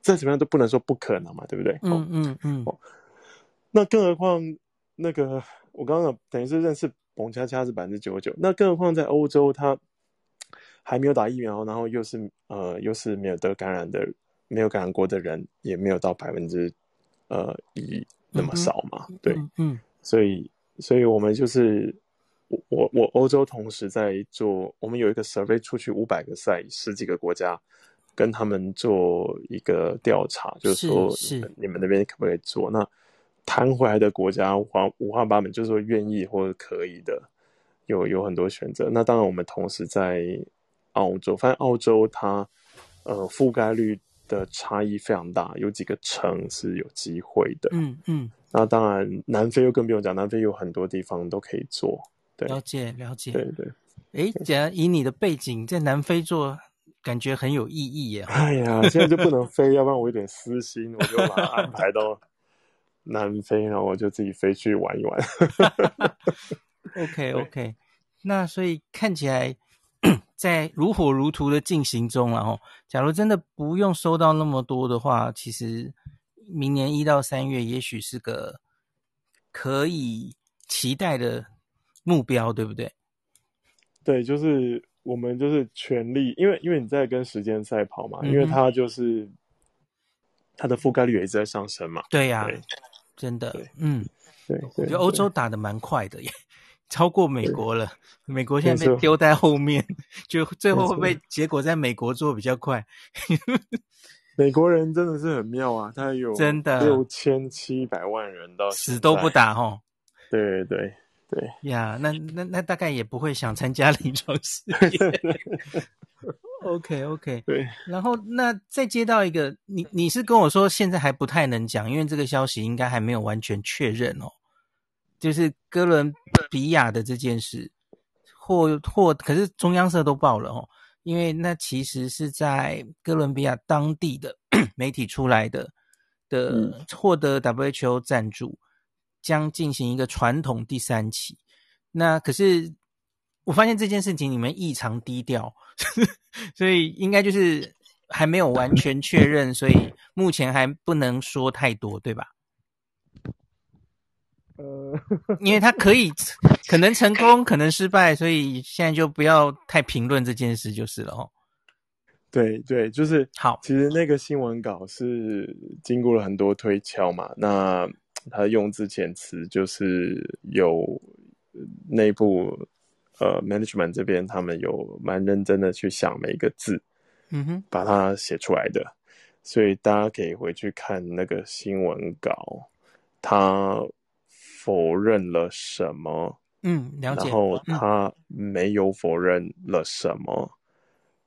再怎么样都不能说不可能嘛，对不对？嗯嗯嗯。哦，那更何况那个我刚刚等于是认识彭恰恰是百分之九十九，那更何况在欧洲，他还没有打疫苗，然后又是呃又是没有得感染的，没有感染过的人，也没有到百分之呃一那么少嘛，嗯、对，嗯，所以所以我们就是。我我我欧洲同时在做，我们有一个 survey 出去五百个 site，十几个国家，跟他们做一个调查，就是说是你们那边可不可以做？那谈回来的国家五花五花八门，就是说愿意或者可以的，有有很多选择。那当然，我们同时在澳洲，发现澳洲它呃覆盖率的差异非常大，有几个城是有机会的。嗯嗯。那当然，南非又更不用讲，南非有很多地方都可以做。了解了解，对对。哎，既然以你的背景在南非做，感觉很有意义耶。哎呀，现在就不能飞，要不然我有点私心，我就把它安排到南非，然后我就自己飞去玩一玩。OK OK，那所以看起来 在如火如荼的进行中，然后假如真的不用收到那么多的话，其实明年一到三月也许是个可以期待的。目标对不对？对，就是我们就是全力，因为因为你在跟时间赛跑嘛，嗯、因为它就是它的覆盖率也一直在上升嘛。对呀、啊，真的，嗯，对，对我觉得欧洲打的蛮快的耶，超过美国了。美国现在被丢在后面，就最后会不会结果在美国做比较快？美国人真的是很妙啊，他有真的六千七百万人到死都不打哦。对对。对呀，yeah, 那那那大概也不会想参加临床试验。OK OK，对。然后那再接到一个，你你是跟我说现在还不太能讲，因为这个消息应该还没有完全确认哦。就是哥伦比亚的这件事，或或可是中央社都报了哦，因为那其实是在哥伦比亚当地的 媒体出来的的获得 WHO 赞助。将进行一个传统第三期，那可是我发现这件事情你们异常低调，所以应该就是还没有完全确认，所以目前还不能说太多，对吧？呃，因为他可以可能成功，可能失败，所以现在就不要太评论这件事就是了哦。对对，就是好。其实那个新闻稿是经过了很多推敲嘛，那。他用字遣词就是有内部呃 management 这边他们有蛮认真的去想每一个字，嗯哼，把它写出来的，所以大家可以回去看那个新闻稿，他否认了什么？嗯，了解。然后他没有否认了什么？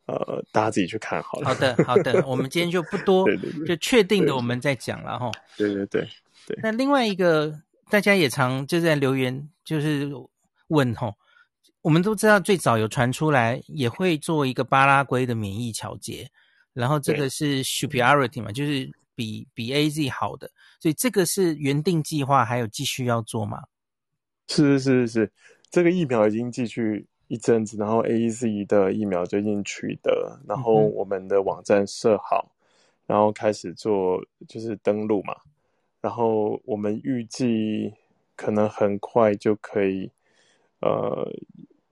嗯、呃，大家自己去看好了。好的，好的，我们今天就不多，对对对，就确定的我们再讲了哈。对对对。对那另外一个，大家也常就在留言，就是问吼，我们都知道最早有传出来，也会做一个巴拉圭的免疫调节，然后这个是 superiority 嘛，就是比比 AZ 好的，所以这个是原定计划，还有继续要做吗？是是是是，这个疫苗已经继续一阵子，然后 AZ 的疫苗最近取得，然后我们的网站设好，然后开始做就是登录嘛。然后我们预计可能很快就可以，呃，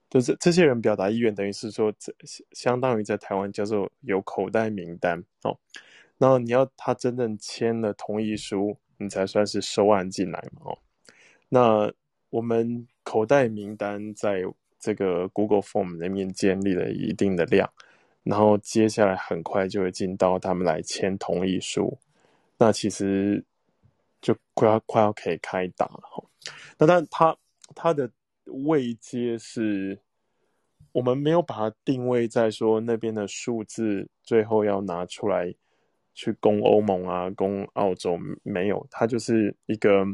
就是这些人表达意愿，等于是说，这相当于在台湾叫做有口袋名单哦。然后你要他真正签了同意书，你才算是收案进来嘛哦。那我们口袋名单在这个 Google Form 里面建立了一定的量，然后接下来很快就会进到他们来签同意书。那其实。就快要快要可以开打了哈，那但它它的位阶是，我们没有把它定位在说那边的数字，最后要拿出来去攻欧盟啊，攻澳洲没有，它就是一个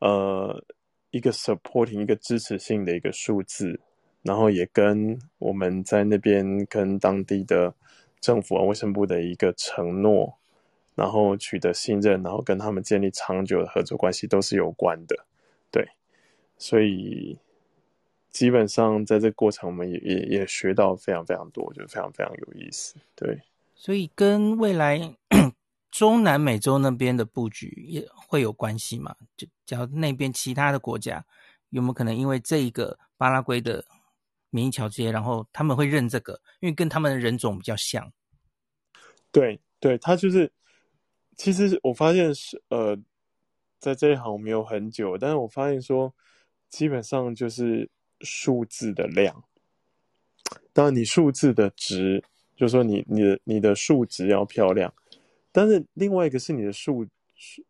呃一个 supporting 一个支持性的一个数字，然后也跟我们在那边跟当地的政府啊卫生部的一个承诺。然后取得信任，然后跟他们建立长久的合作关系，都是有关的，对。所以基本上在这个过程，我们也也也学到非常非常多，就非常非常有意思。对，所以跟未来 中南美洲那边的布局也会有关系嘛？就假如那边其他的国家有没有可能因为这一个巴拉圭的民意桥接，然后他们会认这个，因为跟他们的人种比较像。对，对，他就是，其实我发现是呃。在这一行没有很久，但是我发现说，基本上就是数字的量。当然，你数字的值，就是说你你的你的数值要漂亮，但是另外一个是你的数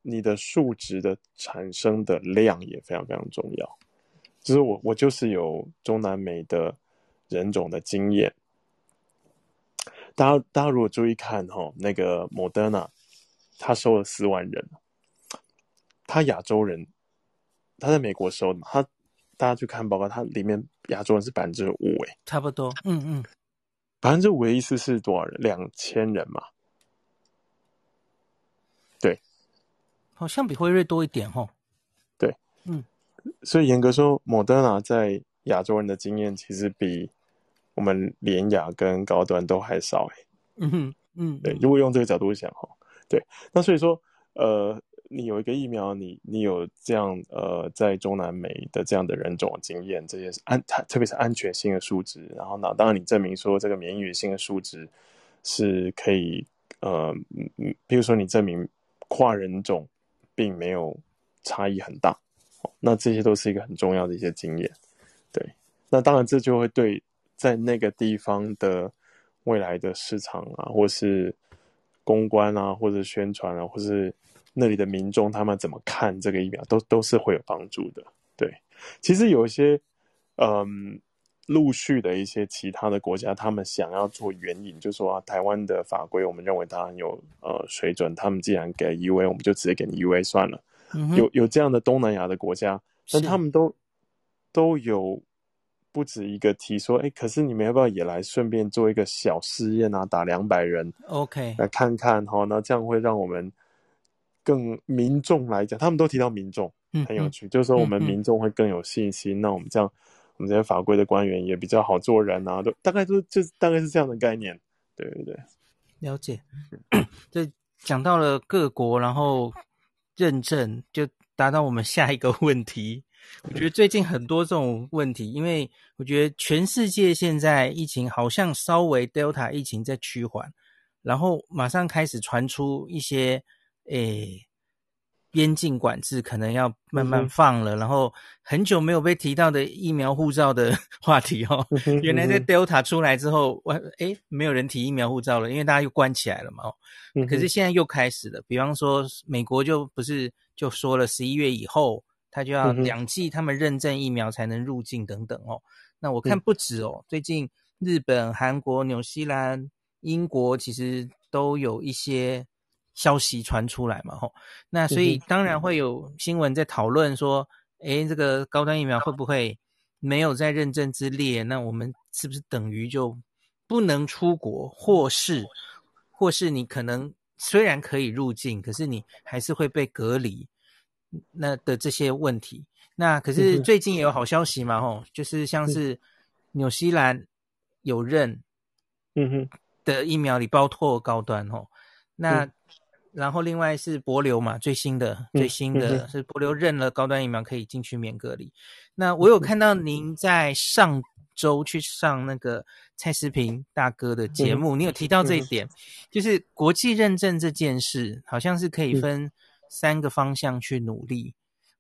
你的数值的产生的量也非常非常重要。就是我我就是有中南美的人种的经验。大家大家如果注意看哈，那个 Moderna，他收了四万人。他亚洲人，他在美国收的嘛？他大家去看报告，他里面亚洲人是百分之五，哎，差不多，嗯嗯，百分之五的意思是多少人？两千人嘛？对，好像比辉瑞多一点哦。对，嗯，所以严格说，莫德纳在亚洲人的经验其实比我们联雅跟高端都还少，哎，嗯哼嗯，对，如果用这个角度想哈，对，那所以说，呃。你有一个疫苗，你你有这样呃，在中南美的这样的人种经验，这些是安特别是安全性的数值，然后呢，当然你证明说这个免疫性的数值是可以呃，比如说你证明跨人种并没有差异很大，那这些都是一个很重要的一些经验。对，那当然这就会对在那个地方的未来的市场啊，或是公关啊，或者宣传啊，或是那里的民众他们怎么看这个疫苗，都都是会有帮助的。对，其实有一些，嗯，陆续的一些其他的国家，他们想要做援引，就说啊，台湾的法规，我们认为它很有呃水准，他们既然给 EUA，我们就直接给你 EUA 算了。嗯、有有这样的东南亚的国家，但他们都都有不止一个提说，哎，可是你们要不要也来顺便做一个小试验啊？打两百人，OK，来看看哈、哦，那这样会让我们。更民众来讲，他们都提到民众很有趣，嗯嗯、就是说我们民众会更有信心。那我们这样，我们这些法规的官员也比较好做人啊，都大概都就大概是这样的概念。对对对，了解。这讲到了各国，然后认证，就达到我们下一个问题。我觉得最近很多这种问题，因为我觉得全世界现在疫情好像稍微 Delta 疫情在趋缓，然后马上开始传出一些。诶，边境管制可能要慢慢放了，嗯、然后很久没有被提到的疫苗护照的 话题哦，嗯、原来在 Delta 出来之后，诶、嗯、没有人提疫苗护照了，因为大家又关起来了嘛。哦，嗯、可是现在又开始了，比方说美国就不是就说了，十一月以后他就要两剂他们认证疫苗才能入境等等哦。那我看不止哦，嗯、最近日本、韩国、纽西兰、英国其实都有一些。消息传出来嘛，吼，那所以当然会有新闻在讨论说，诶，这个高端疫苗会不会没有在认证之列？那我们是不是等于就不能出国，或是，或是你可能虽然可以入境，可是你还是会被隔离？那的这些问题，那可是最近也有好消息嘛，吼，就是像是纽西兰有认，嗯哼。的疫苗里包括高端，吼，那。然后另外是博流嘛，最新的最新的是博流认了高端疫苗可以进去免隔离。嗯、那我有看到您在上周去上那个蔡思平大哥的节目，嗯、你有提到这一点，嗯、就是国际认证这件事，好像是可以分三个方向去努力。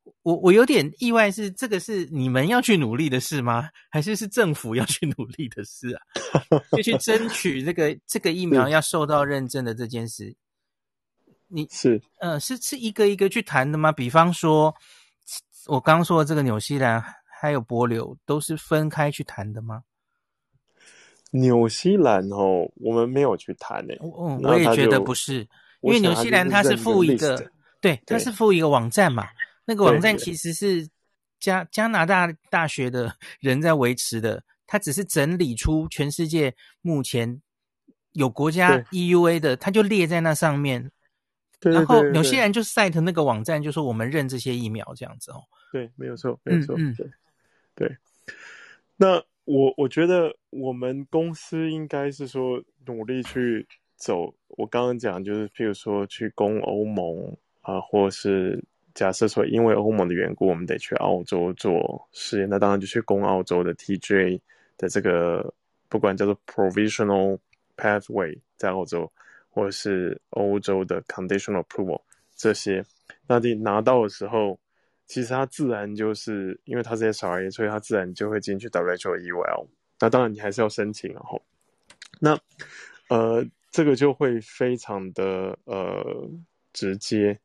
嗯、我我有点意外是，是这个是你们要去努力的事吗？还是是政府要去努力的事啊？就去争取这个这个疫苗要受到认证的这件事。你是呃是是一个一个去谈的吗？比方说，我刚说的这个纽西兰还有帛琉都是分开去谈的吗？纽西兰哦，我们没有去谈诶。嗯，我也觉得不是，因为纽西兰它是附一个，对，它是附一个网站嘛。那个网站其实是加加拿大大学的 人在维持的，它只是整理出全世界目前有国家 EUA 的，它就列在那上面。对对对对，然后有些人就 cite 那个网站，就说我们认这些疫苗这样子哦。对，没有错，没有错。对，对。那我我觉得我们公司应该是说努力去走。我刚刚讲就是，譬如说去攻欧盟啊，或是假设说因为欧盟的缘故，我们得去澳洲做试验，那当然就去攻澳洲的 TGA 的这个，不管叫做 Provisional Pathway 在澳洲，或是欧洲的 Conditional Approval 这些，那你拿到的时候。其实它自然就是因为它是 SRA，所以它自然就会进去 WHO EUL。那当然你还是要申请，然后那呃这个就会非常的呃直接。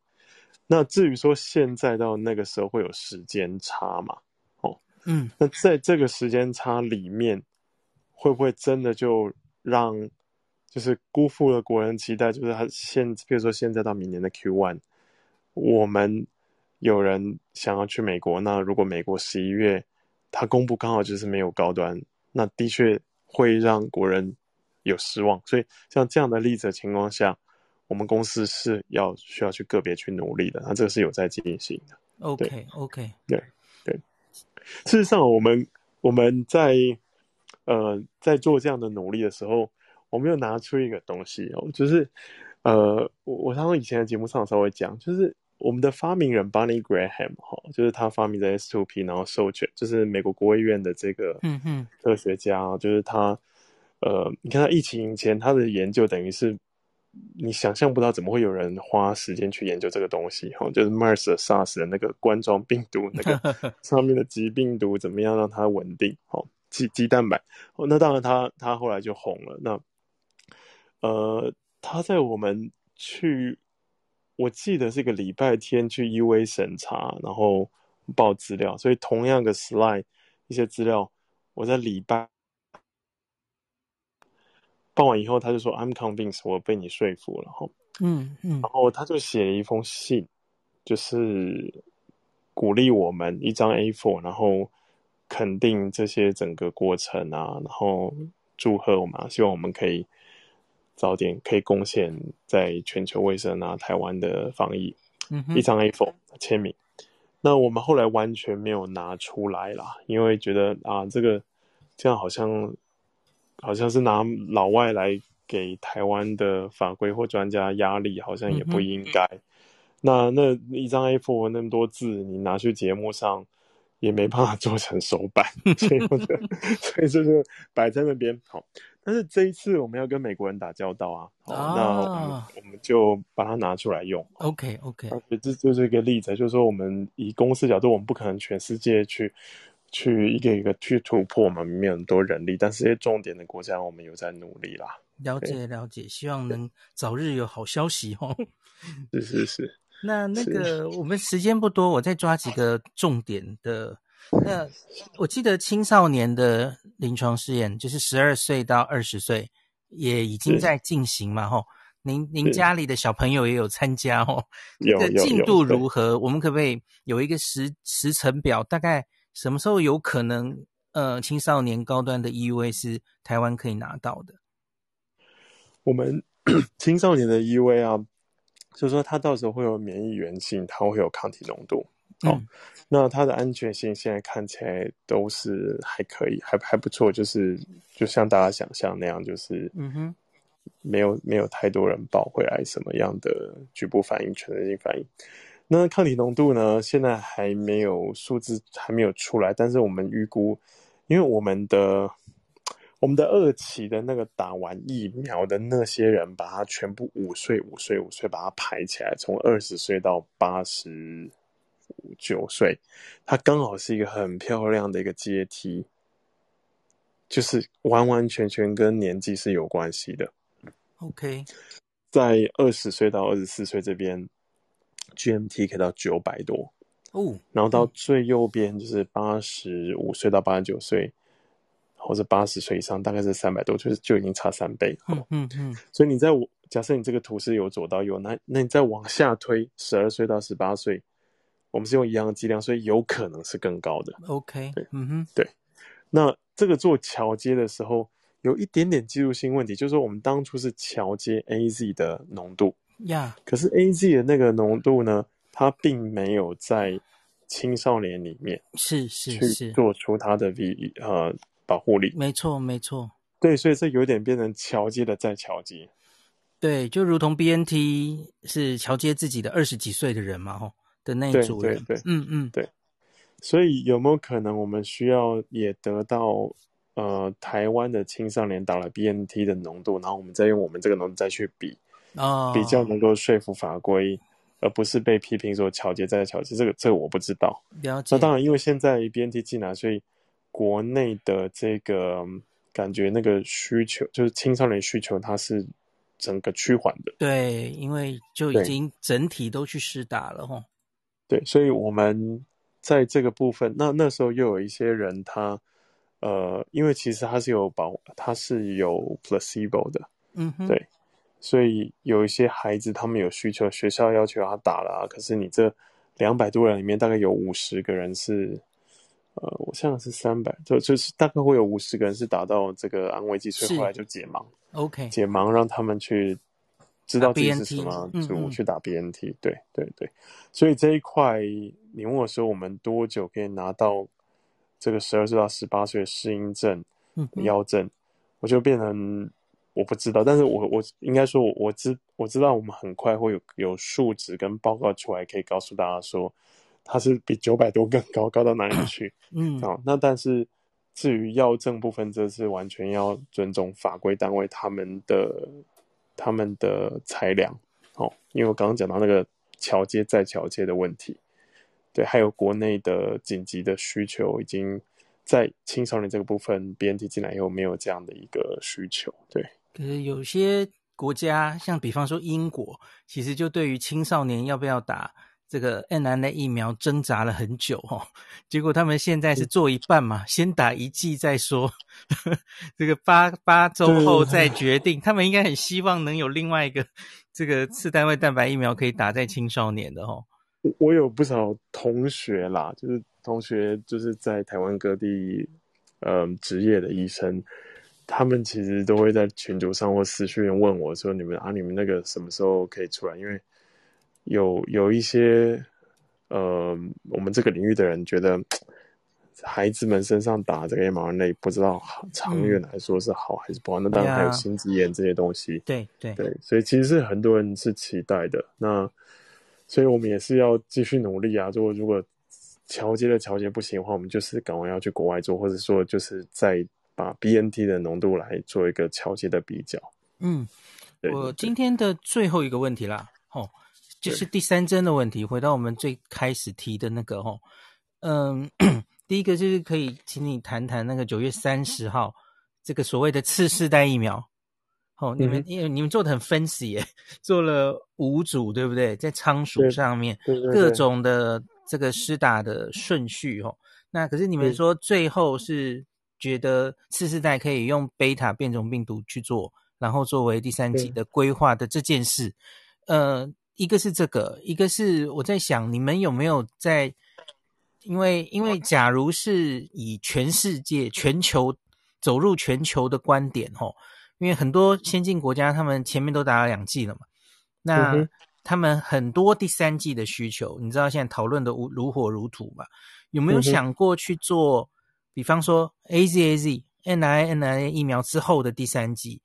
那至于说现在到那个时候会有时间差嘛？哦，嗯，那在这个时间差里面，会不会真的就让就是辜负了国人期待？就是他现比如说现在到明年的 Q one，我们。有人想要去美国，那如果美国十一月他公布刚好就是没有高端，那的确会让国人有失望。所以像这样的例子的情况下，我们公司是要需要去个别去努力的。那这个是有在进行的。OK OK，对对。事实上，我们我们在呃在做这样的努力的时候，我们又拿出一个东西哦，就是呃我我常常以前的节目上稍微讲，就是。我们的发明人 Bonnie Graham 哈，就是他发明的 S2P，然后授权，就是美国国务院的这个科学家，嗯、就是他，呃，你看他疫情以前他的研究，等于是你想象不到怎么会有人花时间去研究这个东西哈，就是 MERS、SARS 的那个冠状病毒那个 上面的鸡病毒怎么样让它稳定，哈，鸡鸡蛋白，那当然他他后来就红了，那呃，他在我们去。我记得是个礼拜天去 UA 审查，然后报资料，所以同样的 slide 一些资料，我在礼拜报完以后，他就说 I'm convinced，我被你说服了，哈，嗯嗯，然后他就写了一封信，就是鼓励我们一张 A4，然后肯定这些整个过程啊，然后祝贺我们，希望我们可以。早点可以贡献在全球卫生啊，台湾的防疫，嗯、一张 A4 签名。那我们后来完全没有拿出来啦，因为觉得啊，这个这样好像好像是拿老外来给台湾的法规或专家压力，好像也不应该。嗯、那那一张 A4 那么多字，你拿去节目上也没办法做成手板，所以我觉得，所以就是摆在那边好。但是这一次我们要跟美国人打交道啊，好啊，那我们就把它拿出来用。OK OK，这这就是一个例子，就是说我们以公司角度，我们不可能全世界去去一个一个去突破嘛，没有很多人力，但是这些重点的国家，我们有在努力啦。了解了解，希望能早日有好消息哦。是是是。那那个我们时间不多，我再抓几个重点的。那我记得青少年的临床试验就是十二岁到二十岁也已经在进行嘛，吼，您您家里的小朋友也有参加哦，这个进度如何？我们可不可以有一个时时程表？大概什么时候有可能？呃，青少年高端的 EUA 是台湾可以拿到的？我们 青少年的 EUA 啊，就是说它到时候会有免疫原性，它会有抗体浓度。哦，那它的安全性现在看起来都是还可以，还还不错，就是就像大家想象那样，就是嗯哼，没有没有太多人报回来什么样的局部反应、全身性反应。那抗体浓度呢，现在还没有数字还没有出来，但是我们预估，因为我们的我们的二期的那个打完疫苗的那些人，把它全部五岁、五岁、五岁把它排起来，从二十岁到八十。九岁，它刚好是一个很漂亮的一个阶梯，就是完完全全跟年纪是有关系的。OK，在二十岁到二十四岁这边，GMT 可以到九百多哦，然后到最右边就是八十五岁到八十九岁，或者八十岁以上，大概是三百多，就是就已经差三倍。嗯嗯嗯，所以你在我假设你这个图是由左到右，那那你再往下推，十二岁到十八岁。我们是用一样的剂量，所以有可能是更高的。OK，对，嗯哼，对。那这个做桥接的时候，有一点点技术性问题，就是说我们当初是桥接 AZ 的浓度，呀，可是 AZ 的那个浓度呢，它并没有在青少年里面，是是是，去做出它的 V 呃保护力。没错没错，对，所以这有点变成桥接的再桥接。对，就如同 BNT 是桥接自己的二十几岁的人嘛，吼的那一组人，对对对，嗯嗯，对。所以有没有可能我们需要也得到呃台湾的青少年打了 BNT 的浓度，然后我们再用我们这个浓度再去比，哦，比较能够说服法规，而不是被批评说桥接再巧接，这个这个我不知道。那当然，因为现在 BNT 进来，所以国内的这个感觉那个需求就是青少年需求，它是。整个趋缓的，对，因为就已经整体都去施打了吼。对，所以我们在这个部分，那那时候又有一些人他，他呃，因为其实他是有保，他是有 placebo 的，嗯哼，对，所以有一些孩子他们有需求，学校要求他打了啊，可是你这两百多人里面大概有五十个人是。呃，我想是三百，就就是大概会有五十个人是打到这个安慰剂，所以后来就解盲，OK，解盲让他们去知道自己是什么组、嗯嗯、去打 BNT，对对对，所以这一块你问我说我们多久可以拿到这个十二岁到十八岁的适应症、药证、嗯，我就变成我不知道，但是我我应该说我我知我知道我们很快会有有数值跟报告出来，可以告诉大家说。它是比九百多更高，高到哪里去？嗯，好、哦，那但是至于药证部分，这是完全要尊重法规单位他们的他们的裁量。哦，因为我刚刚讲到那个桥接再桥接的问题，对，还有国内的紧急的需求，已经在青少年这个部分，BNT 进来以后没有这样的一个需求。对，可是有些国家，像比方说英国，其实就对于青少年要不要打。这个 mRNA 疫苗挣扎了很久哦，结果他们现在是做一半嘛，先打一剂再说，这个八八周后再 决定。他们应该很希望能有另外一个这个次单位蛋白疫苗可以打在青少年的哦。我有不少同学啦，就是同学就是在台湾各地嗯职业的医生，他们其实都会在群组上或私讯问我说：“你们啊，你们那个什么时候可以出来？”因为有有一些，呃，我们这个领域的人觉得，孩子们身上打这个 mRNA，不知道长远来说是好还是不好。嗯、那当然还有心肌炎这些东西。对对对，所以其实是很多人是期待的。那所以我们也是要继续努力啊。如果如果调节的调节不行的话，我们就是赶快要去国外做，或者说就是再把 BNT 的浓度来做一个桥接的比较。嗯，我今天的最后一个问题啦，哦。就是第三针的问题，回到我们最开始提的那个哦，嗯，第一个就是可以请你谈谈那个九月三十号这个所谓的次世代疫苗，哦，你们因为你们做的很 fancy 耶，做了五组对不对？在仓鼠上面各种的这个施打的顺序哦，那可是你们说最后是觉得次世代可以用贝塔变种病毒去做，然后作为第三季的规划的这件事，呃。一个是这个，一个是我在想，你们有没有在？因为因为假如是以全世界、全球走入全球的观点，吼，因为很多先进国家他们前面都打了两剂了嘛，那他们很多第三季的需求，你知道现在讨论的如如火如荼嘛？有没有想过去做？比方说 AZAZ、mRNA 疫苗之后的第三剂？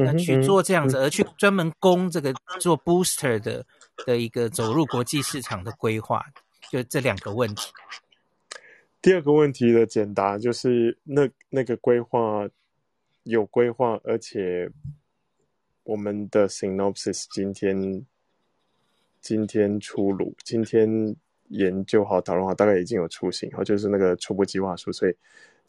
那去做这样子，而去专门攻这个做 booster 的的一个走入国际市场的规划，就这两个问题。第二个问题的简答就是，那那个规划有规划，而且我们的 synopsis 今天今天出炉，今天研究好讨论好，大概已经有雏形，然后就是那个初步计划书，所以。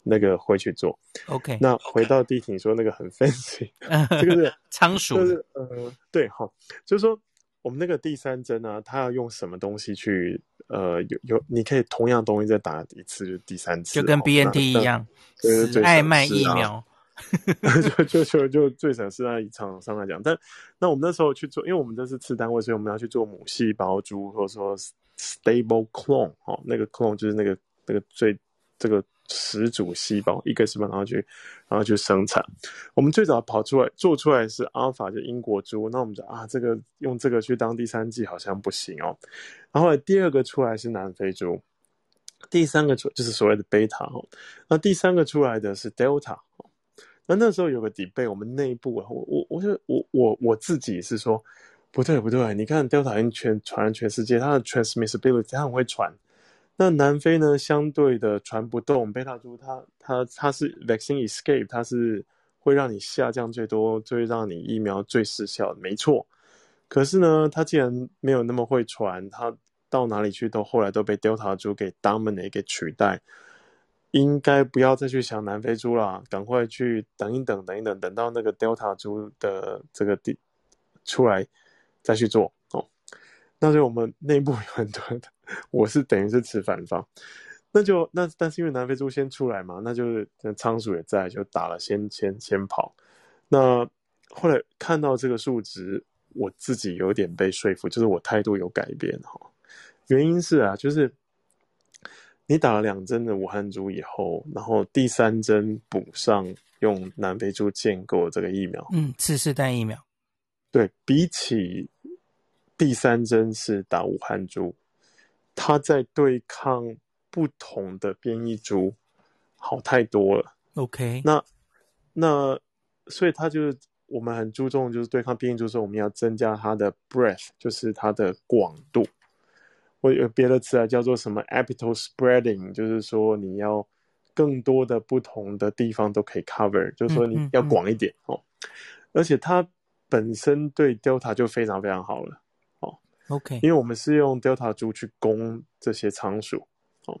那个会去做，OK。那回到第一题，你说那个很 fancy，这个是 仓鼠，就是呃，对，好，就是说我们那个第三针呢，它要用什么东西去呃，有有，你可以同样东西再打一次，就第三次，就跟 BNT 一样，就是爱卖疫苗，就就就就最省事啊，以厂商来讲。但那我们那时候去做，因为我们这是次单位，所以我们要去做母细胞株，或者说 stable clone，哦，那个 clone 就是那个那个最这个。始祖细胞，一个细胞，然后去，然后去生产。我们最早跑出来做出来是阿尔法，就英国猪。那我们就啊，这个用这个去当第三剂好像不行哦。然后，第二个出来是南非猪，第三个出就是所谓的贝塔哦，那第三个出来的是 Delta 哦。那那时候有个 debate，我们内部啊，我我我就我我我自己是说，不对不对，你看 Delta 已经全传全世界，它的 transmissibility 它很会传。那南非呢，相对的传不动，贝塔株它它它是 vaccine escape，它是会让你下降最多，最让你疫苗最失效的，没错。可是呢，它既然没有那么会传，它到哪里去都后来都被 Delta 株给 dominate 给取代。应该不要再去想南非猪啦，赶快去等一等，等一等，等到那个 Delta 猪的这个地出来再去做哦。那就我们内部有很多的，我是等于是持反方。那就那但是因为南非猪先出来嘛，那就是仓鼠也在，就打了先先先跑。那后来看到这个数值，我自己有点被说服，就是我态度有改变哈。原因是啊，就是。你打了两针的武汉猪以后，然后第三针补上用南非猪建构这个疫苗，嗯，次世代疫苗，对，比起第三针是打武汉猪，它在对抗不同的变异株好太多了。OK，那那所以它就是我们很注重，就是对抗变异株的时候，我们要增加它的 breadth，就是它的广度。我有别的词啊，叫做什么 epitope spreading，就是说你要更多的不同的地方都可以 cover，就是说你要广一点哦。嗯嗯嗯、而且它本身对 Delta 就非常非常好了哦。OK，因为我们是用 Delta 株去攻这些仓鼠哦，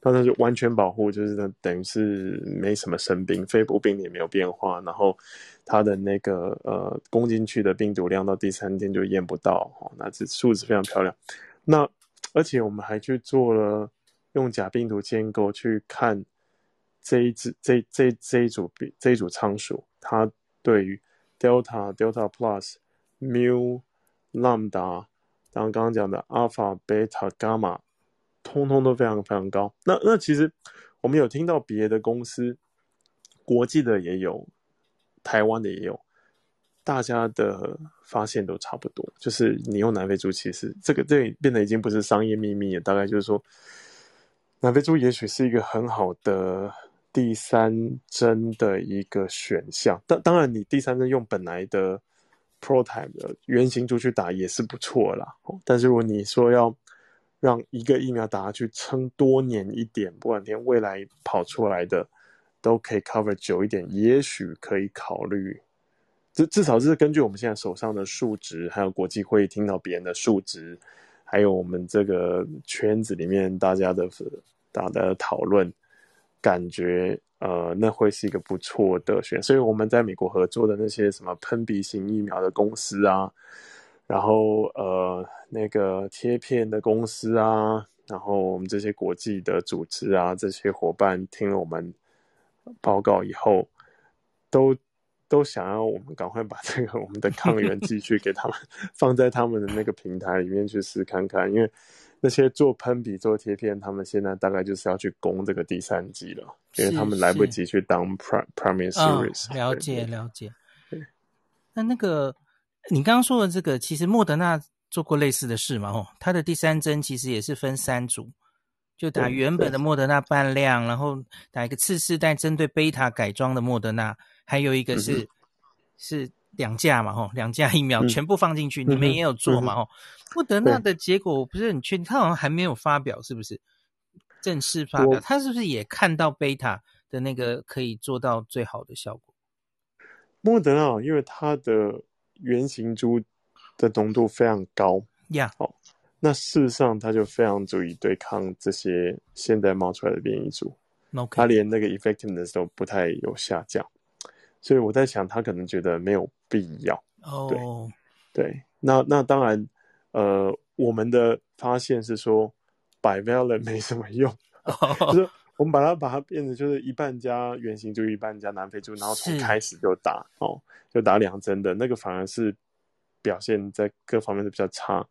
它那就完全保护，就是等于是没什么生病，肺部病理也没有变化，然后它的那个呃攻进去的病毒量到第三天就验不到哦，那这数字非常漂亮。那而且我们还去做了用假病毒建构去看这一只这这这一组病这一组仓鼠，它对于 Delta、Delta Plus、Mu、Lambda，然后刚刚讲的 Alpha、Beta、Gamma，通通都非常非常高。那那其实我们有听到别的公司，国际的也有，台湾的也有。大家的发现都差不多，就是你用南非猪，其实这个这变得已经不是商业秘密了。大概就是说，南非猪也许是一个很好的第三针的一个选项。当当然，你第三针用本来的 prototype 的原型猪去打也是不错啦。但是如果你说要让一个疫苗打下去撑多年一点，不管天未来跑出来的都可以 cover 久一点，也许可以考虑。至至少是根据我们现在手上的数值，还有国际会议听到别人的数值，还有我们这个圈子里面大家的大家的讨论，感觉呃那会是一个不错的选。所以我们在美国合作的那些什么喷鼻型疫苗的公司啊，然后呃那个贴片的公司啊，然后我们这些国际的组织啊，这些伙伴听了我们报告以后，都。都想要我们赶快把这个我们的抗原继续给他们 放在他们的那个平台里面去试看看，因为那些做喷笔做贴片，他们现在大概就是要去攻这个第三剂了，因为他们来不及去当 prime prime series。哦，了解了解。那那个你刚刚说的这个，其实莫德纳做过类似的事嘛？哦，他的第三针其实也是分三组，就打原本的莫德纳半量，然后打一个次世代针对贝塔改装的莫德纳。还有一个是、嗯、是两价嘛，吼，两价疫苗全部放进去，嗯、你们也有做嘛，吼、嗯。莫德纳的结果我不是很确定，他好像还没有发表，是不是正式发表？他是不是也看到贝塔的那个可以做到最好的效果？莫德纳因为它的原型株的浓度非常高呀，好 Yeah.、哦，那事实上它就非常足以对抗这些现在冒出来的变异株，Okay. 它连那个 effectiveness 都不太有下降。所以我在想，他可能觉得没有必要。哦，对，对，那那当然，呃，我们的发现是说，bivalent 没什么用，oh. 就是我们把它把它变成就是一半加原型就，一半加南非猪，然后从开始就打哦，就打两针的那个反而是表现在各方面都比较差。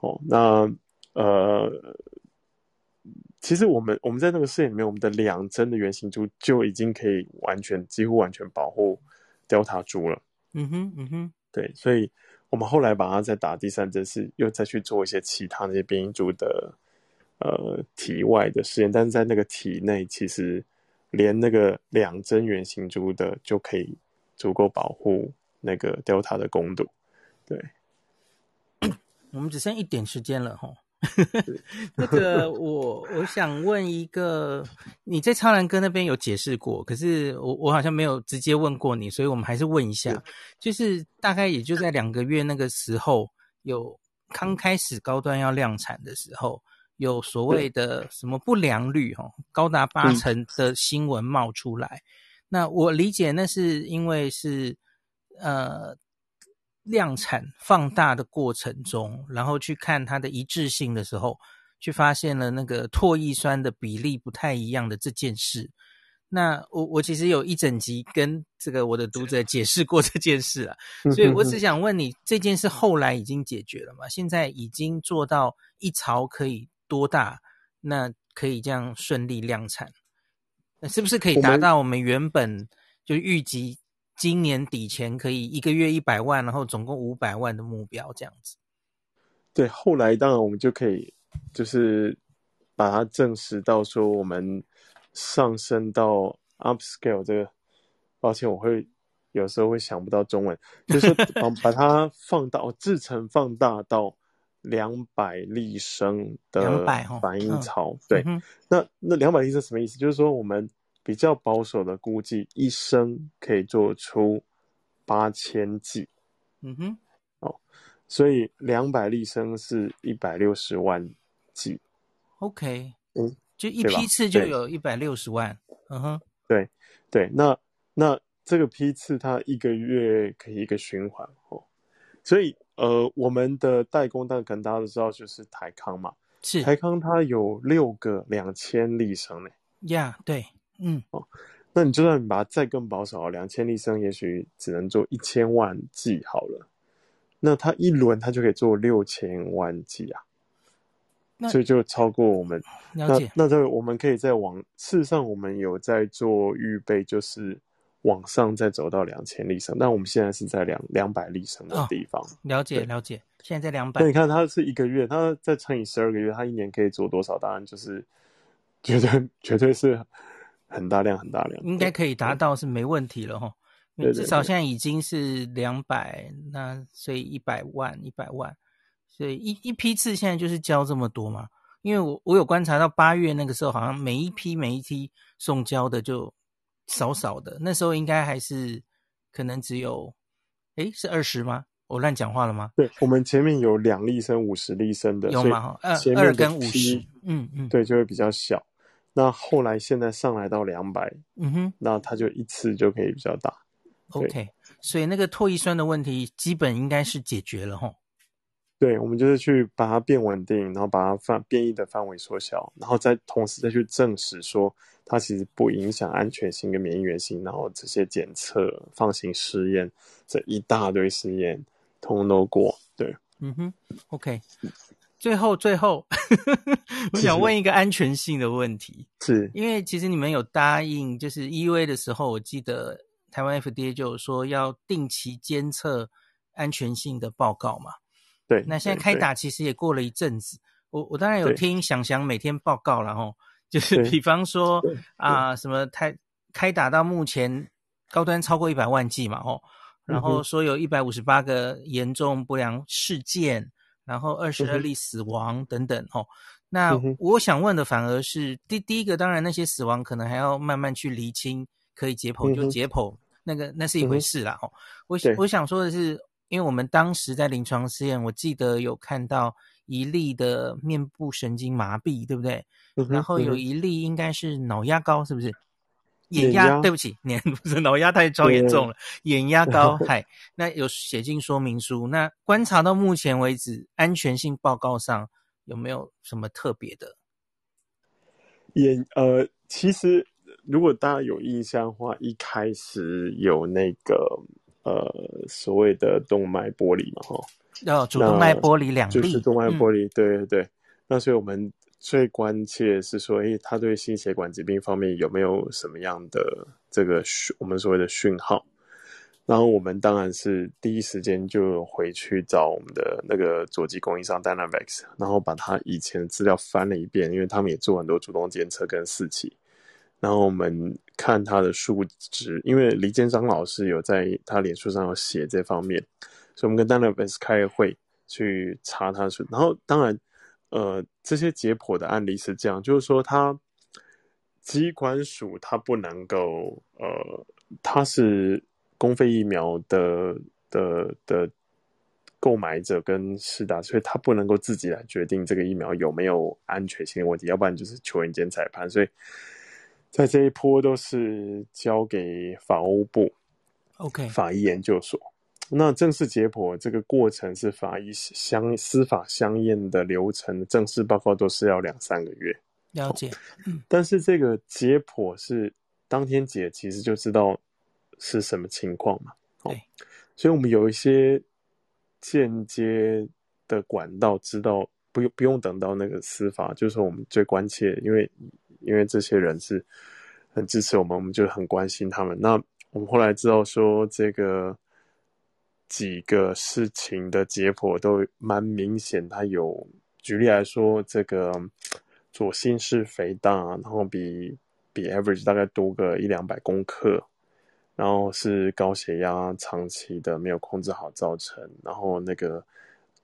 哦，那呃。其实我们我们在那个试验里面，我们的两针的原型株就已经可以完全几乎完全保护 Delta 株了。嗯哼，嗯哼，对，所以我们后来把它再打第三针，是又再去做一些其他那些变异株的呃体外的试验，但是在那个体内，其实连那个两针圆形株的就可以足够保护那个 Delta 的攻毒。对，我们只剩一点时间了，吼。这个我我想问一个，你在超蓝哥那边有解释过，可是我我好像没有直接问过你，所以我们还是问一下，就是大概也就在两个月那个时候，有刚开始高端要量产的时候，有所谓的什么不良率哦，高达八成的新闻冒出来。那我理解那是因为是呃。量产放大的过程中，然后去看它的一致性的时候，去发现了那个唾液酸的比例不太一样的这件事。那我我其实有一整集跟这个我的读者解释过这件事了，所以我只想问你，这件事后来已经解决了吗？现在已经做到一槽可以多大？那可以这样顺利量产？那是不是可以达到我们原本就预计？今年底前可以一个月一百万，然后总共五百万的目标这样子。对，后来当然我们就可以就是把它证实到说，我们上升到 upscale 这个，抱歉，我会有时候会想不到中文，就是把 把它放到，制成放大到两百立升的反应槽。哦嗯、对，嗯、那那两百粒是什么意思？就是说我们。比较保守的估计，一升可以做出八千剂。嗯哼，哦，所以两百粒升是一百六十万剂。OK，嗯，就一批次就有一百六十万。嗯哼，对对，那那这个批次它一个月可以一个循环哦。所以呃，我们的代工，但可能大家都知道，就是台康嘛。是台康，它有六个两千粒升呢。呀，yeah, 对。嗯哦，那你就算你把它再更保守，两千粒升，也许只能做一千万剂好了。那它一轮它就可以做六千万剂啊，所以就超过我们。了解。那那这我们可以再往，事实上我们有在做预备，就是往上再走到两千立升。那我们现在是在两两百立升的地方。哦、了解了解，现在在两百。那你看它是一个月，它再乘以十二个月，它一年可以做多少？当然就是绝对绝对是。很大量，很大量，应该可以达到是没问题了哈。对至少现在已经是两百，那所以一百万，一百万，所以一一批次现在就是交这么多嘛？因为我我有观察到八月那个时候，好像每一批每一批送交的就少少的，那时候应该还是可能只有，诶，是二十吗？我乱讲话了吗？对，我们前面有两例升、五十立升的，有吗？二二跟五十，嗯嗯，对，就会比较小。那后来现在上来到两百，嗯哼，那它就一次就可以比较大。OK，所以那个唾液酸的问题基本应该是解决了齁。对，我们就是去把它变稳定，然后把它范变异的范围缩小，然后再同时再去证实说它其实不影响安全性跟免疫原性，然后这些检测、放行试验这一大堆试验通通都过。对，嗯哼，OK。最后，最后，我想问一个安全性的问题，是。因为其实你们有答应，就是 EUA 的时候，我记得台湾 FDA 就有说要定期监测安全性的报告嘛。对，那现在开打其实也过了一阵子，我我当然有听想想每天报告了齁，就是比方说啊，什么开开打到目前高端超过一百万剂嘛，哦，然后说有一百五十八个严重不良事件。然后二十二例死亡等等哦，那我想问的反而是第第一个，当然那些死亡可能还要慢慢去厘清，可以解剖就解剖，那个那是一回事啦哦。我想我想说的是，因为我们当时在临床试验，我记得有看到一例的面部神经麻痹，对不对？然后有一例应该是脑压高，是不是？眼压，对不起，年不是脑压太超严重了，眼压高，嗨，那有写进说明书。那观察到目前为止，安全性报告上有没有什么特别的？眼呃，其实如果大家有印象的话，一开始有那个呃所谓的动脉剥离嘛，哈，哦，主动脉剥离两例，就是动脉剥离，嗯、对对对。那所以我们。最关切是说，诶，他对心血管疾病方面有没有什么样的这个讯，我们所谓的讯号？然后我们当然是第一时间就回去找我们的那个佐剂供应商 Dynavax，然后把他以前的资料翻了一遍，因为他们也做很多主动检测跟四期。然后我们看他的数值，因为黎建章老师有在他脸书上有写这方面，所以我们跟 Dynavax 开会去查他的数。然后当然，呃，这些解剖的案例是这样，就是说他机关署他不能够，呃，他是。公费疫苗的的的购买者跟施打，所以他不能够自己来决定这个疫苗有没有安全性的问题，要不然就是球员兼裁判。所以在这一波都是交给法务部，OK，法医研究所。那正式解剖这个过程是法医相司法相验的流程，正式报告都是要两三个月。了解，嗯，但是这个解剖是当天解，其实就知道。是什么情况嘛？哦，所以我们有一些间接的管道，知道不用不用等到那个司法，就是说我们最关切，因为因为这些人是很支持我们，我们就很关心他们。那我们后来知道说，这个几个事情的解剖都蛮明显，它有举例来说，这个左心室肥大，然后比比 average 大概多个一两百公克。然后是高血压，长期的没有控制好造成，然后那个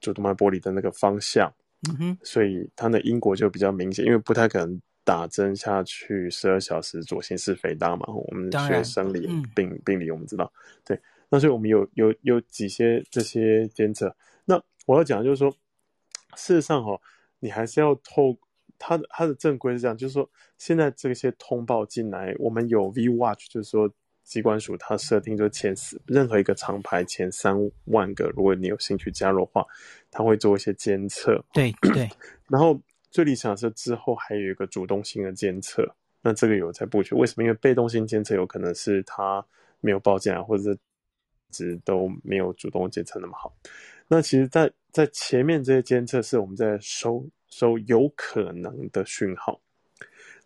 主动脉剥离的那个方向，嗯哼，所以它的因果就比较明显，因为不太可能打针下去十二小时左心室肥大嘛。我们学生理病、嗯、病理，我们知道，对，那所以我们有有有几些这些监测。那我要讲的就是说，事实上哈、哦，你还是要透它的它的正规是这样，就是说现在这些通报进来，我们有 V Watch，就是说。机关署它设定就前四，任何一个厂牌前三万个，如果你有兴趣加入的话，它会做一些监测。对对。然后最理想是之后还有一个主动性的监测，那这个有在布局。为什么？因为被动性监测有可能是它没有报进来，或者是值都没有主动监测那么好。那其实在，在在前面这些监测是我们在收收有可能的讯号。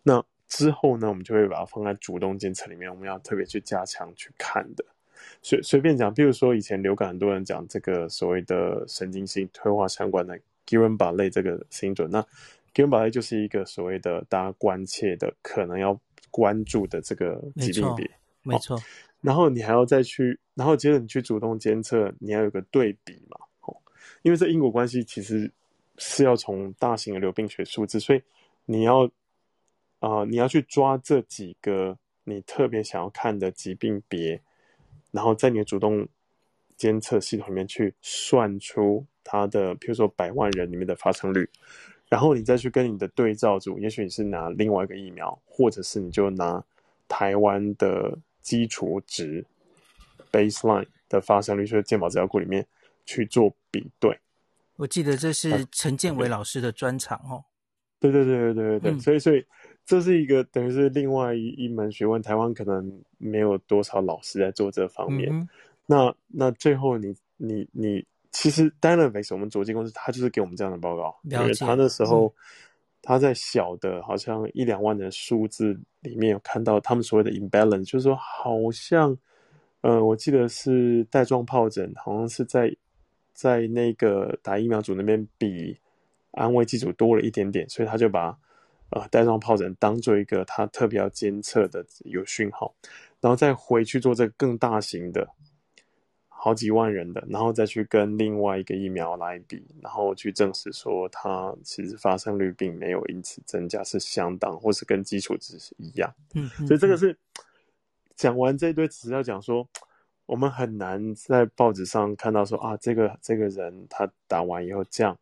那之后呢，我们就会把它放在主动监测里面，我们要特别去加强去看的。随随便讲，比如说以前流感，很多人讲这个所谓的神经性退化相关的 Guillain-Barré 这个 syndrome，那 Guillain-Barré 就是一个所谓的大家关切的、可能要关注的这个疾病别，没错。然后你还要再去，然后接着你去主动监测，你要有个对比嘛，哦，因为这因果关系其实是要从大型的流病学数字，所以你要。啊、你要去抓这几个你特别想要看的疾病别，然后在你的主动监测系统里面去算出它的，譬如说百万人里面的发生率，然后你再去跟你的对照组，也许你是拿另外一个疫苗，或者是你就拿台湾的基础值 baseline 的发生率，就是健保资料库里面去做比对。我记得这是陈建伟老师的专长哦。对对对对对对对，嗯、所以所以。这是一个等于是另外一一门学问，台湾可能没有多少老师在做这方面。嗯、那那最后你你你，其实 Dynavax 我们卓基公司，他就是给我们这样的报告，因为他那时候、嗯、他在小的好像一两万的数字里面有看到他们所谓的 imbalance，就是说好像呃，我记得是带状疱疹，好像是在在那个打疫苗组那边比安慰剂组多了一点点，所以他就把。呃，带状疱疹当做一个他特别要监测的有讯号，然后再回去做这个更大型的，好几万人的，然后再去跟另外一个疫苗来比，然后去证实说它其实发生率并没有因此增加，是相当或是跟基础值是一样。嗯，嗯，所以这个是讲完这一堆，只是要讲说，我们很难在报纸上看到说啊，这个这个人他打完以后这样，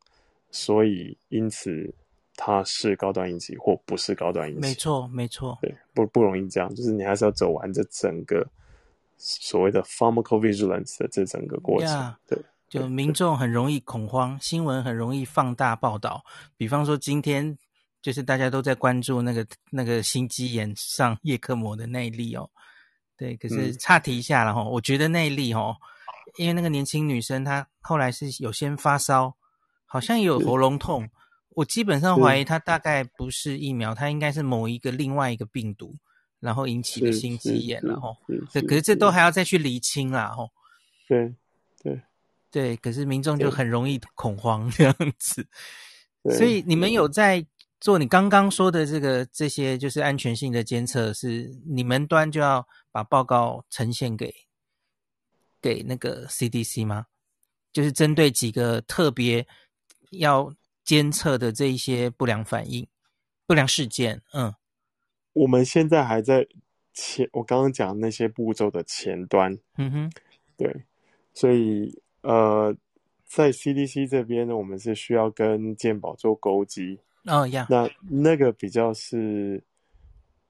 所以因此。他是高端引起或不是高端引起？没错，没错。对，不不容易这样，就是你还是要走完这整个所谓的 pharmacovigilance 的这整个过程。Yeah, 对，就民众很容易恐慌，新闻很容易放大报道。比方说今天就是大家都在关注那个那个心肌炎上叶克膜的那一例哦。对，可是岔题一下了哈，嗯、我觉得那一例哦，因为那个年轻女生她后来是有先发烧，好像也有喉咙痛。我基本上怀疑她大概不是疫苗，她应该是某一个另外一个病毒，然后引起的心肌炎，然后，对，可是这都还要再去厘清啦，吼。对，对，对，可是民众就很容易恐慌 这样子，所以你们有在做你刚刚说的这个这些就是安全性的监测，是你们端就要把报告呈现给给那个 CDC 吗？就是针对几个特别要监测的这一些不良反应、不良事件，嗯，我们现在还在前，我刚刚讲那些步骤的前端，嗯哼，对。所以，呃，在 CDC 这边呢，我们是需要跟健保做勾稽。哦呀，那那个比较是，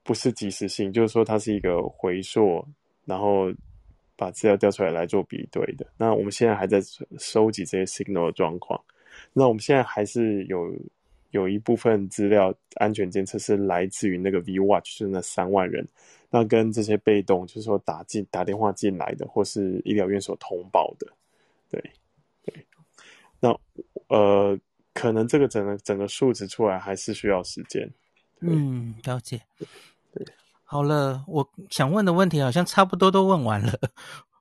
不是及时性，就是说它是一个回溯，然后把资料调出来来做比对的。那我们现在还在收集这些 signal 的状况。那我们现在还是有有一部分资料安全监测是来自于那个 V-Watch，就是那三万人。那跟这些被动，就是说打进打电话进来的，或是医疗院所通报的，对对。那呃，可能这个整个整个数值出来还是需要时间。嗯，了解。对，对，好了，我想问的问题好像差不多都问完了。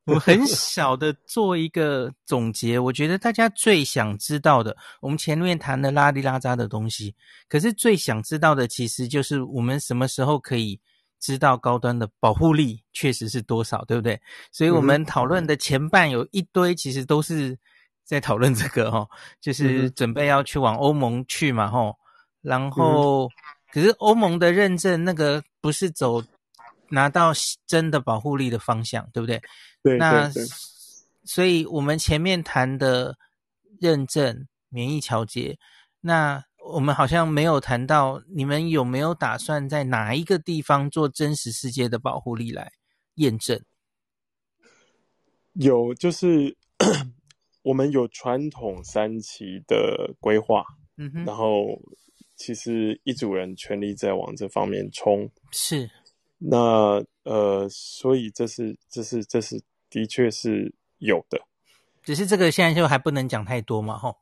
我很小的做一个总结，我觉得大家最想知道的，我们前面谈的拉里拉扎的东西，可是最想知道的其实就是我们什么时候可以。知道高端的保护力确实是多少，对不对？所以我们讨论的前半有一堆，其实都是在讨论这个哈，就是准备要去往欧盟去嘛，吼。然后，可是欧盟的认证那个不是走拿到真的保护力的方向，对不对？对。那所以我们前面谈的认证、免疫调节，那。我们好像没有谈到，你们有没有打算在哪一个地方做真实世界的保护力来验证？有，就是 我们有传统三期的规划，嗯哼，然后其实一组人全力在往这方面冲，是，那呃，所以这是这是这是的确是有的，只是这个现在就还不能讲太多嘛，吼。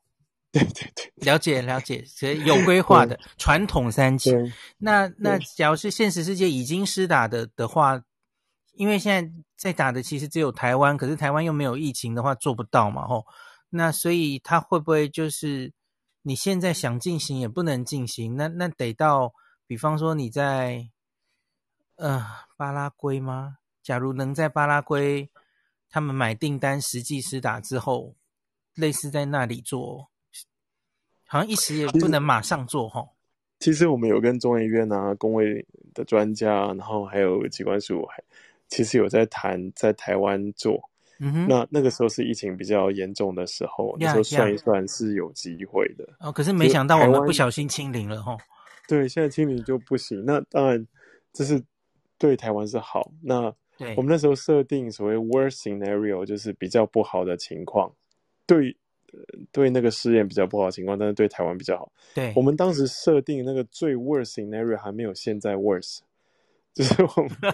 对对对，了解了解，所以有规划的传统三期。那那假如是现实世界已经施打的的话，因为现在在打的其实只有台湾，可是台湾又没有疫情的话做不到嘛，吼。那所以他会不会就是你现在想进行也不能进行？那那得到，比方说你在呃巴拉圭吗？假如能在巴拉圭，他们买订单实际施打之后，类似在那里做。好像一时也不能马上做哈。其实我们有跟中研院啊、工位的专家，然后还有机关署，还其实有在谈在台湾做。嗯哼。那那个时候是疫情比较严重的时候，那时候算一算是有机会的。哦，可是没想到我们不小心清零了哈。对，现在清零就不行。那当然这是对台湾是好。那我们那时候设定所谓 worst scenario，就是比较不好的情况。对。对那个试验比较不好的情况，但是对台湾比较好。对，我们当时设定那个最 worst scenario 还没有现在 worse，就是 我们，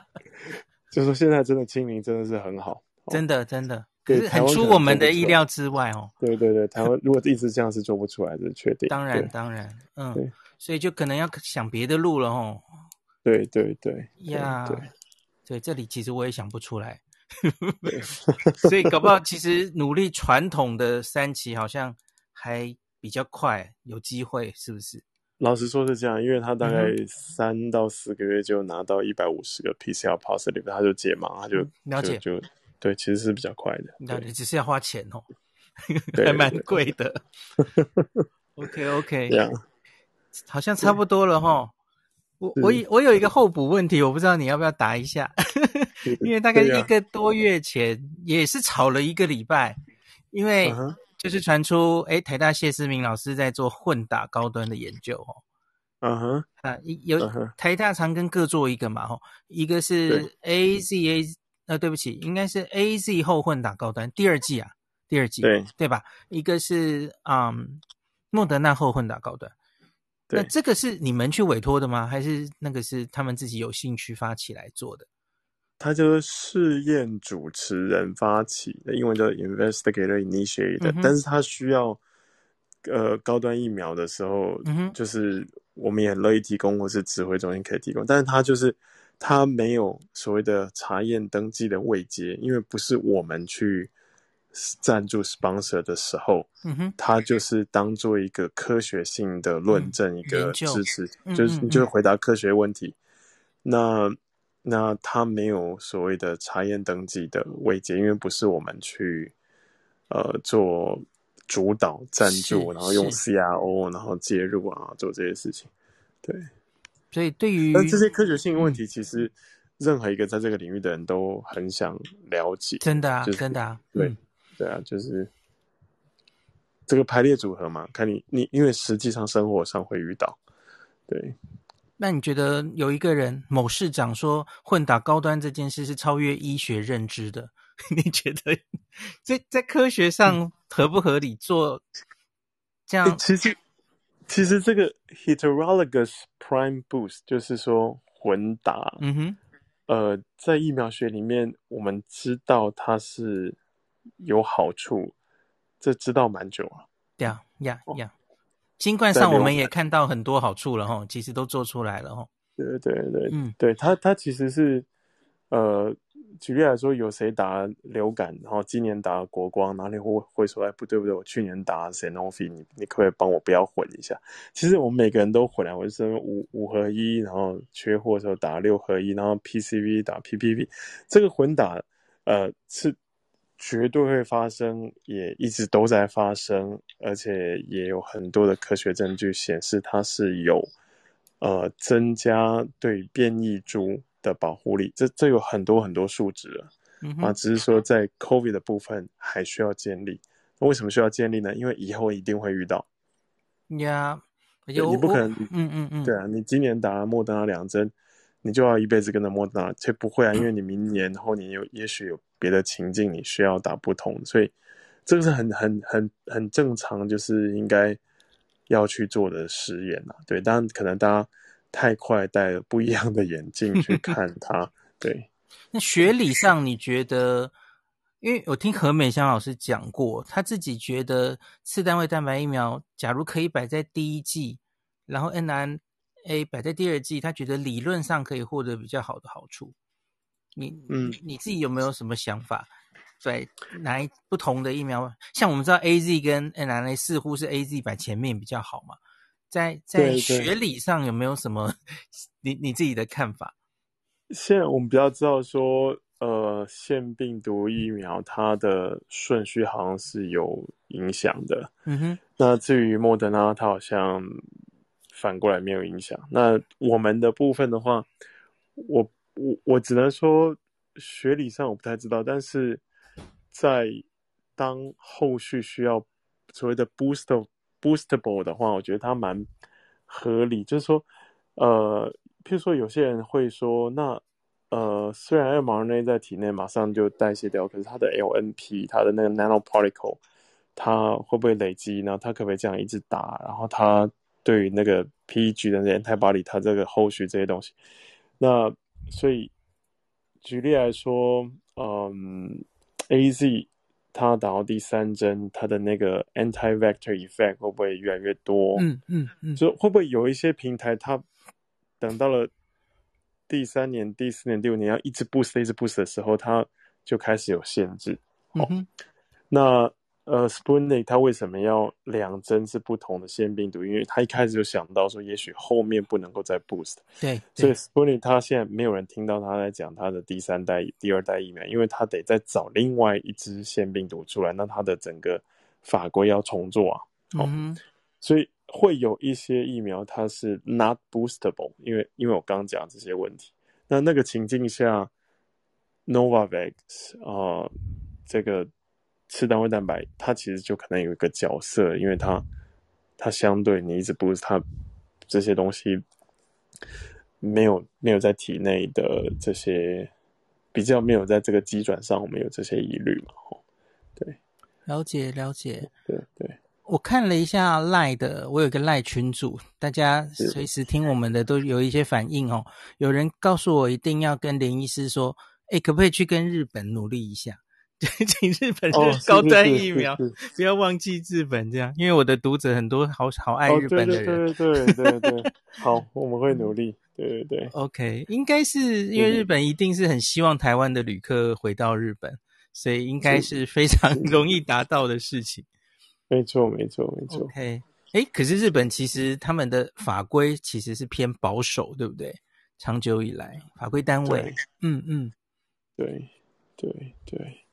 就是说现在真的清明真的是很好，真的真的，可是很出我们的意料之外哦。对对对，台湾如果一直这样是做不出来的，确定。当然当然，嗯，所以就可能要想别的路了哦。对对对，呀，对，这里其实我也想不出来。所以搞不好，其实努力传统的三期好像还比较快，有机会，是不是？老实说是这样，因为他大概三到四个月就拿到一百五十个 PCR positive，他就解盲，他就、嗯、了解就，就对，其实是比较快的。了解，只是要花钱哦，还蛮贵的。OK OK，这样好像差不多了哈。我我我有一个候补问题，我不知道你要不要答一下，因为大概一个多月前也是吵了一个礼拜，因为就是传出诶台大谢思明老师在做混打高端的研究哦，嗯哼。啊有台大常跟各做一个嘛吼，一个是 A Z A 呃对不起，应该是 A Z 后混打高端第二季啊第二季对。对吧？一个是嗯莫德纳后混打高端。那这个是你们去委托的吗？还是那个是他们自己有兴趣发起来做的？他就是试验主持人发起的，英文叫 investigator initiated、嗯。但是他需要呃高端疫苗的时候，嗯、就是我们也很乐意提供，或是指挥中心可以提供。但是他就是他没有所谓的查验登记的位阶，因为不是我们去赞助 sponsor 的时候，嗯哼，它就是当做一个科学性的论证，嗯、一个支持，嗯、就是你就回答科学问题。嗯、那那他没有所谓的查验登记的位阶，因为不是我们去呃做主导赞助，然后用 CRO 然后介入啊做这些事情，对。所以对于但这些科学性问题，其实任何一个在这个领域的人都很想了解。真的啊，就是、真的啊，对、嗯、对啊，就是这个排列组合嘛，看你你，因为实际上生活上会遇到。对，那你觉得有一个人某市长说混打高端这件事是超越医学认知的，你觉得在在科学上合不合理做这样？欸、其实。其实这个 heterologous prime boost 就是说混打，嗯哼，呃，在疫苗学里面，我们知道它是有好处，这知道蛮久了。对呀呀呀，新冠上我们也看到很多好处了哈，其实都做出来了哈。对对对，嗯，对它它其实是呃。举例来说，有谁打流感，然后今年打国光，哪里会会说，哎，不对不对，我去年打 Sanofi，你你可不可以帮我不要混一下？其实我们每个人都混啊，我是五五合一，然后缺货的时候打六合一，然后 PCV 打 PPV，这个混打，呃，是绝对会发生，也一直都在发生，而且也有很多的科学证据显示它是有，呃，增加对变异株。的保护力，这这有很多很多数值了，嗯、啊，只是说在 COVID 的部分还需要建立。那为什么需要建立呢？因为以后一定会遇到。呀，有你不可能，嗯嗯嗯，对啊，你今年打莫德纳两针，你就要一辈子跟着莫德纳，这不会啊，因为 你明年后年有也许有别的情境，你需要打不同，所以这个是很很很很正常，就是应该要去做的实验啊。对，当然可能大家。太快戴了不一样的眼镜去 看它，对。那学理上你觉得？因为我听何美香老师讲过，他自己觉得次单位蛋白疫苗，假如可以摆在第一季，然后 mRNA 摆在第二季，他觉得理论上可以获得比较好的好处。你嗯，你自己有没有什么想法？对，哪一不同的疫苗？像我们知道 AZ 跟 mRNA 似乎是 AZ 摆前面比较好嘛？在在学理上有没有什么你你自己的看法？现在我们比较知道说，呃，腺病毒疫苗它的顺序好像是有影响的。嗯哼。那至于莫德纳，它好像反过来没有影响。那我们的部分的话，我我我只能说学理上我不太知道，但是在当后续需要所谓的 boost。Boostable 的话，我觉得它蛮合理。就是说，呃，譬如说，有些人会说，那呃，虽然 mRNA 在体内马上就代谢掉，可是它的 LNP，它的那个 nanoparticle，它会不会累积呢？它可不可以这样一直打？然后它对于那个 PEG 的那 antibody，它这个后续这些东西，那所以举例来说，嗯，AZ。它打到第三针，它的那个 anti-vector effect 会不会越来越多？嗯嗯嗯，就会不会有一些平台，它等到了第三年、第四年、第五年要一直 boost、一直 boost 的时候，它就开始有限制。嗯，那。呃，Sputnik 它为什么要两针是不同的腺病毒？因为他一开始就想到说，也许后面不能够再 boost。对，所以 Sputnik 它现在没有人听到他在讲他的第三代、第二代疫苗，因为他得再找另外一支腺病毒出来，那他的整个法规要重做啊。哦、嗯，所以会有一些疫苗它是 not boostable，因为因为我刚刚讲这些问题。那那个情境下，Novavax 啊、呃，这个。次单位蛋白，它其实就可能有一个角色，因为它它相对你一直 boost 它这些东西没有没有在体内的这些比较没有在这个机转上，我们有这些疑虑嘛？对，了解了解，对对。我看了一下赖的，我有个赖群组，大家随时听我们的都有一些反应哦。有人告诉我一定要跟林医师说，哎，可不可以去跟日本努力一下？请日本人高端疫苗，不要忘记日本这样，因为我的读者很多好好爱日本的人。对对对对 对，好，我们会努力。对对对。OK，应该是因为日本一定是很希望台湾的旅客回到日本，所以应该是非常容易达到的事情。没错，没错，没错。OK，哎，可是日本其实他们的法规其实是偏保守，对不对？长久以来，法规单位，嗯嗯，对对对。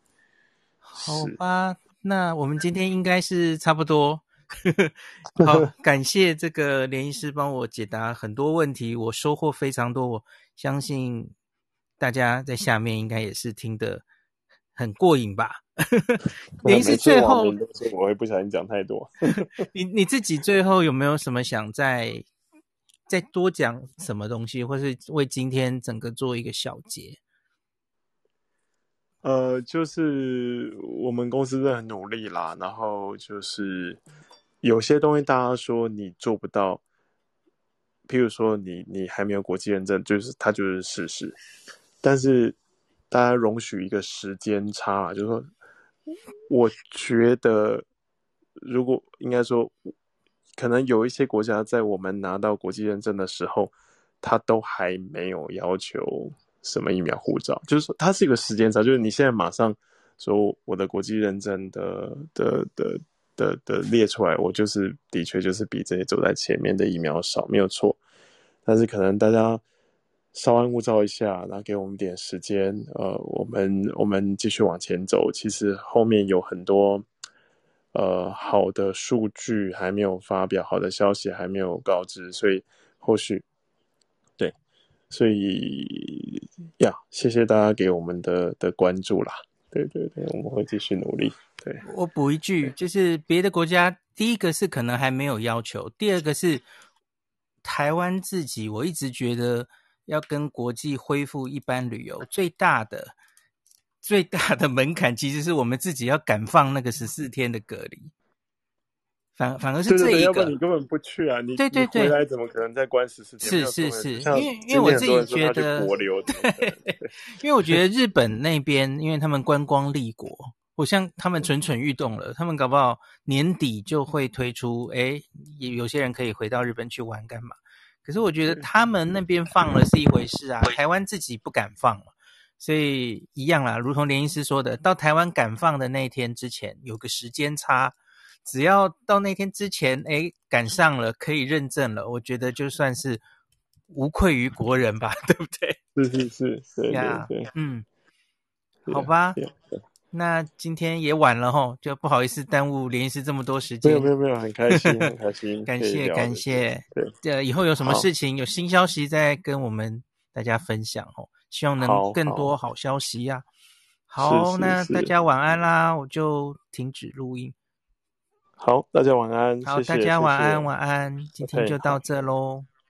好吧，那我们今天应该是差不多。好，感谢这个连医师帮我解答很多问题，我收获非常多。我相信大家在下面应该也是听得很过瘾吧？连医师最后，我会不小心讲太多。你你自己最后有没有什么想再再多讲什么东西，或是为今天整个做一个小结？呃，就是我们公司真的很努力啦，然后就是。有些东西大家说你做不到，譬如说你你还没有国际认证，就是它就是事实。但是大家容许一个时间差，就是说，我觉得如果应该说，可能有一些国家在我们拿到国际认证的时候，他都还没有要求什么疫苗护照，就是说它是一个时间差，就是你现在马上说我的国际认证的的的。的的列出来，我就是的确就是比这些走在前面的疫苗少，没有错。但是可能大家稍安勿躁一下，然后给我们点时间，呃，我们我们继续往前走。其实后面有很多呃好的数据还没有发表，好的消息还没有告知，所以后续，所以呀，谢谢大家给我们的的关注啦。对对对，我们会继续努力。对，我补一句，就是别的国家，第一个是可能还没有要求，第二个是台湾自己，我一直觉得要跟国际恢复一般旅游，最大的最大的门槛，其实是我们自己要敢放那个十四天的隔离。反反而是这一个，你根本不去啊！你对对对，回来怎么可能再关十四天？是是是，因为因为我自己觉得 因为我觉得日本那边，因为他们观光立国，我像他们蠢蠢欲动了，他们搞不好年底就会推出，哎，有些人可以回到日本去玩干嘛？可是我觉得他们那边放了是一回事啊，台湾自己不敢放嘛，所以一样啦，如同连医师说的，到台湾敢放的那一天之前，有个时间差。只要到那天之前，哎，赶上了，可以认证了，我觉得就算是无愧于国人吧，对不对？是是是，对呀，对，嗯，好吧，那今天也晚了哈，就不好意思耽误连医师这么多时间。没有没有没有，很开心很开心，感谢感谢。对，呃，以后有什么事情有新消息再跟我们大家分享哦，希望能更多好消息呀。好，那大家晚安啦，我就停止录音。好，大家晚安。好，谢谢，大家晚安，晚安。今天就到这喽。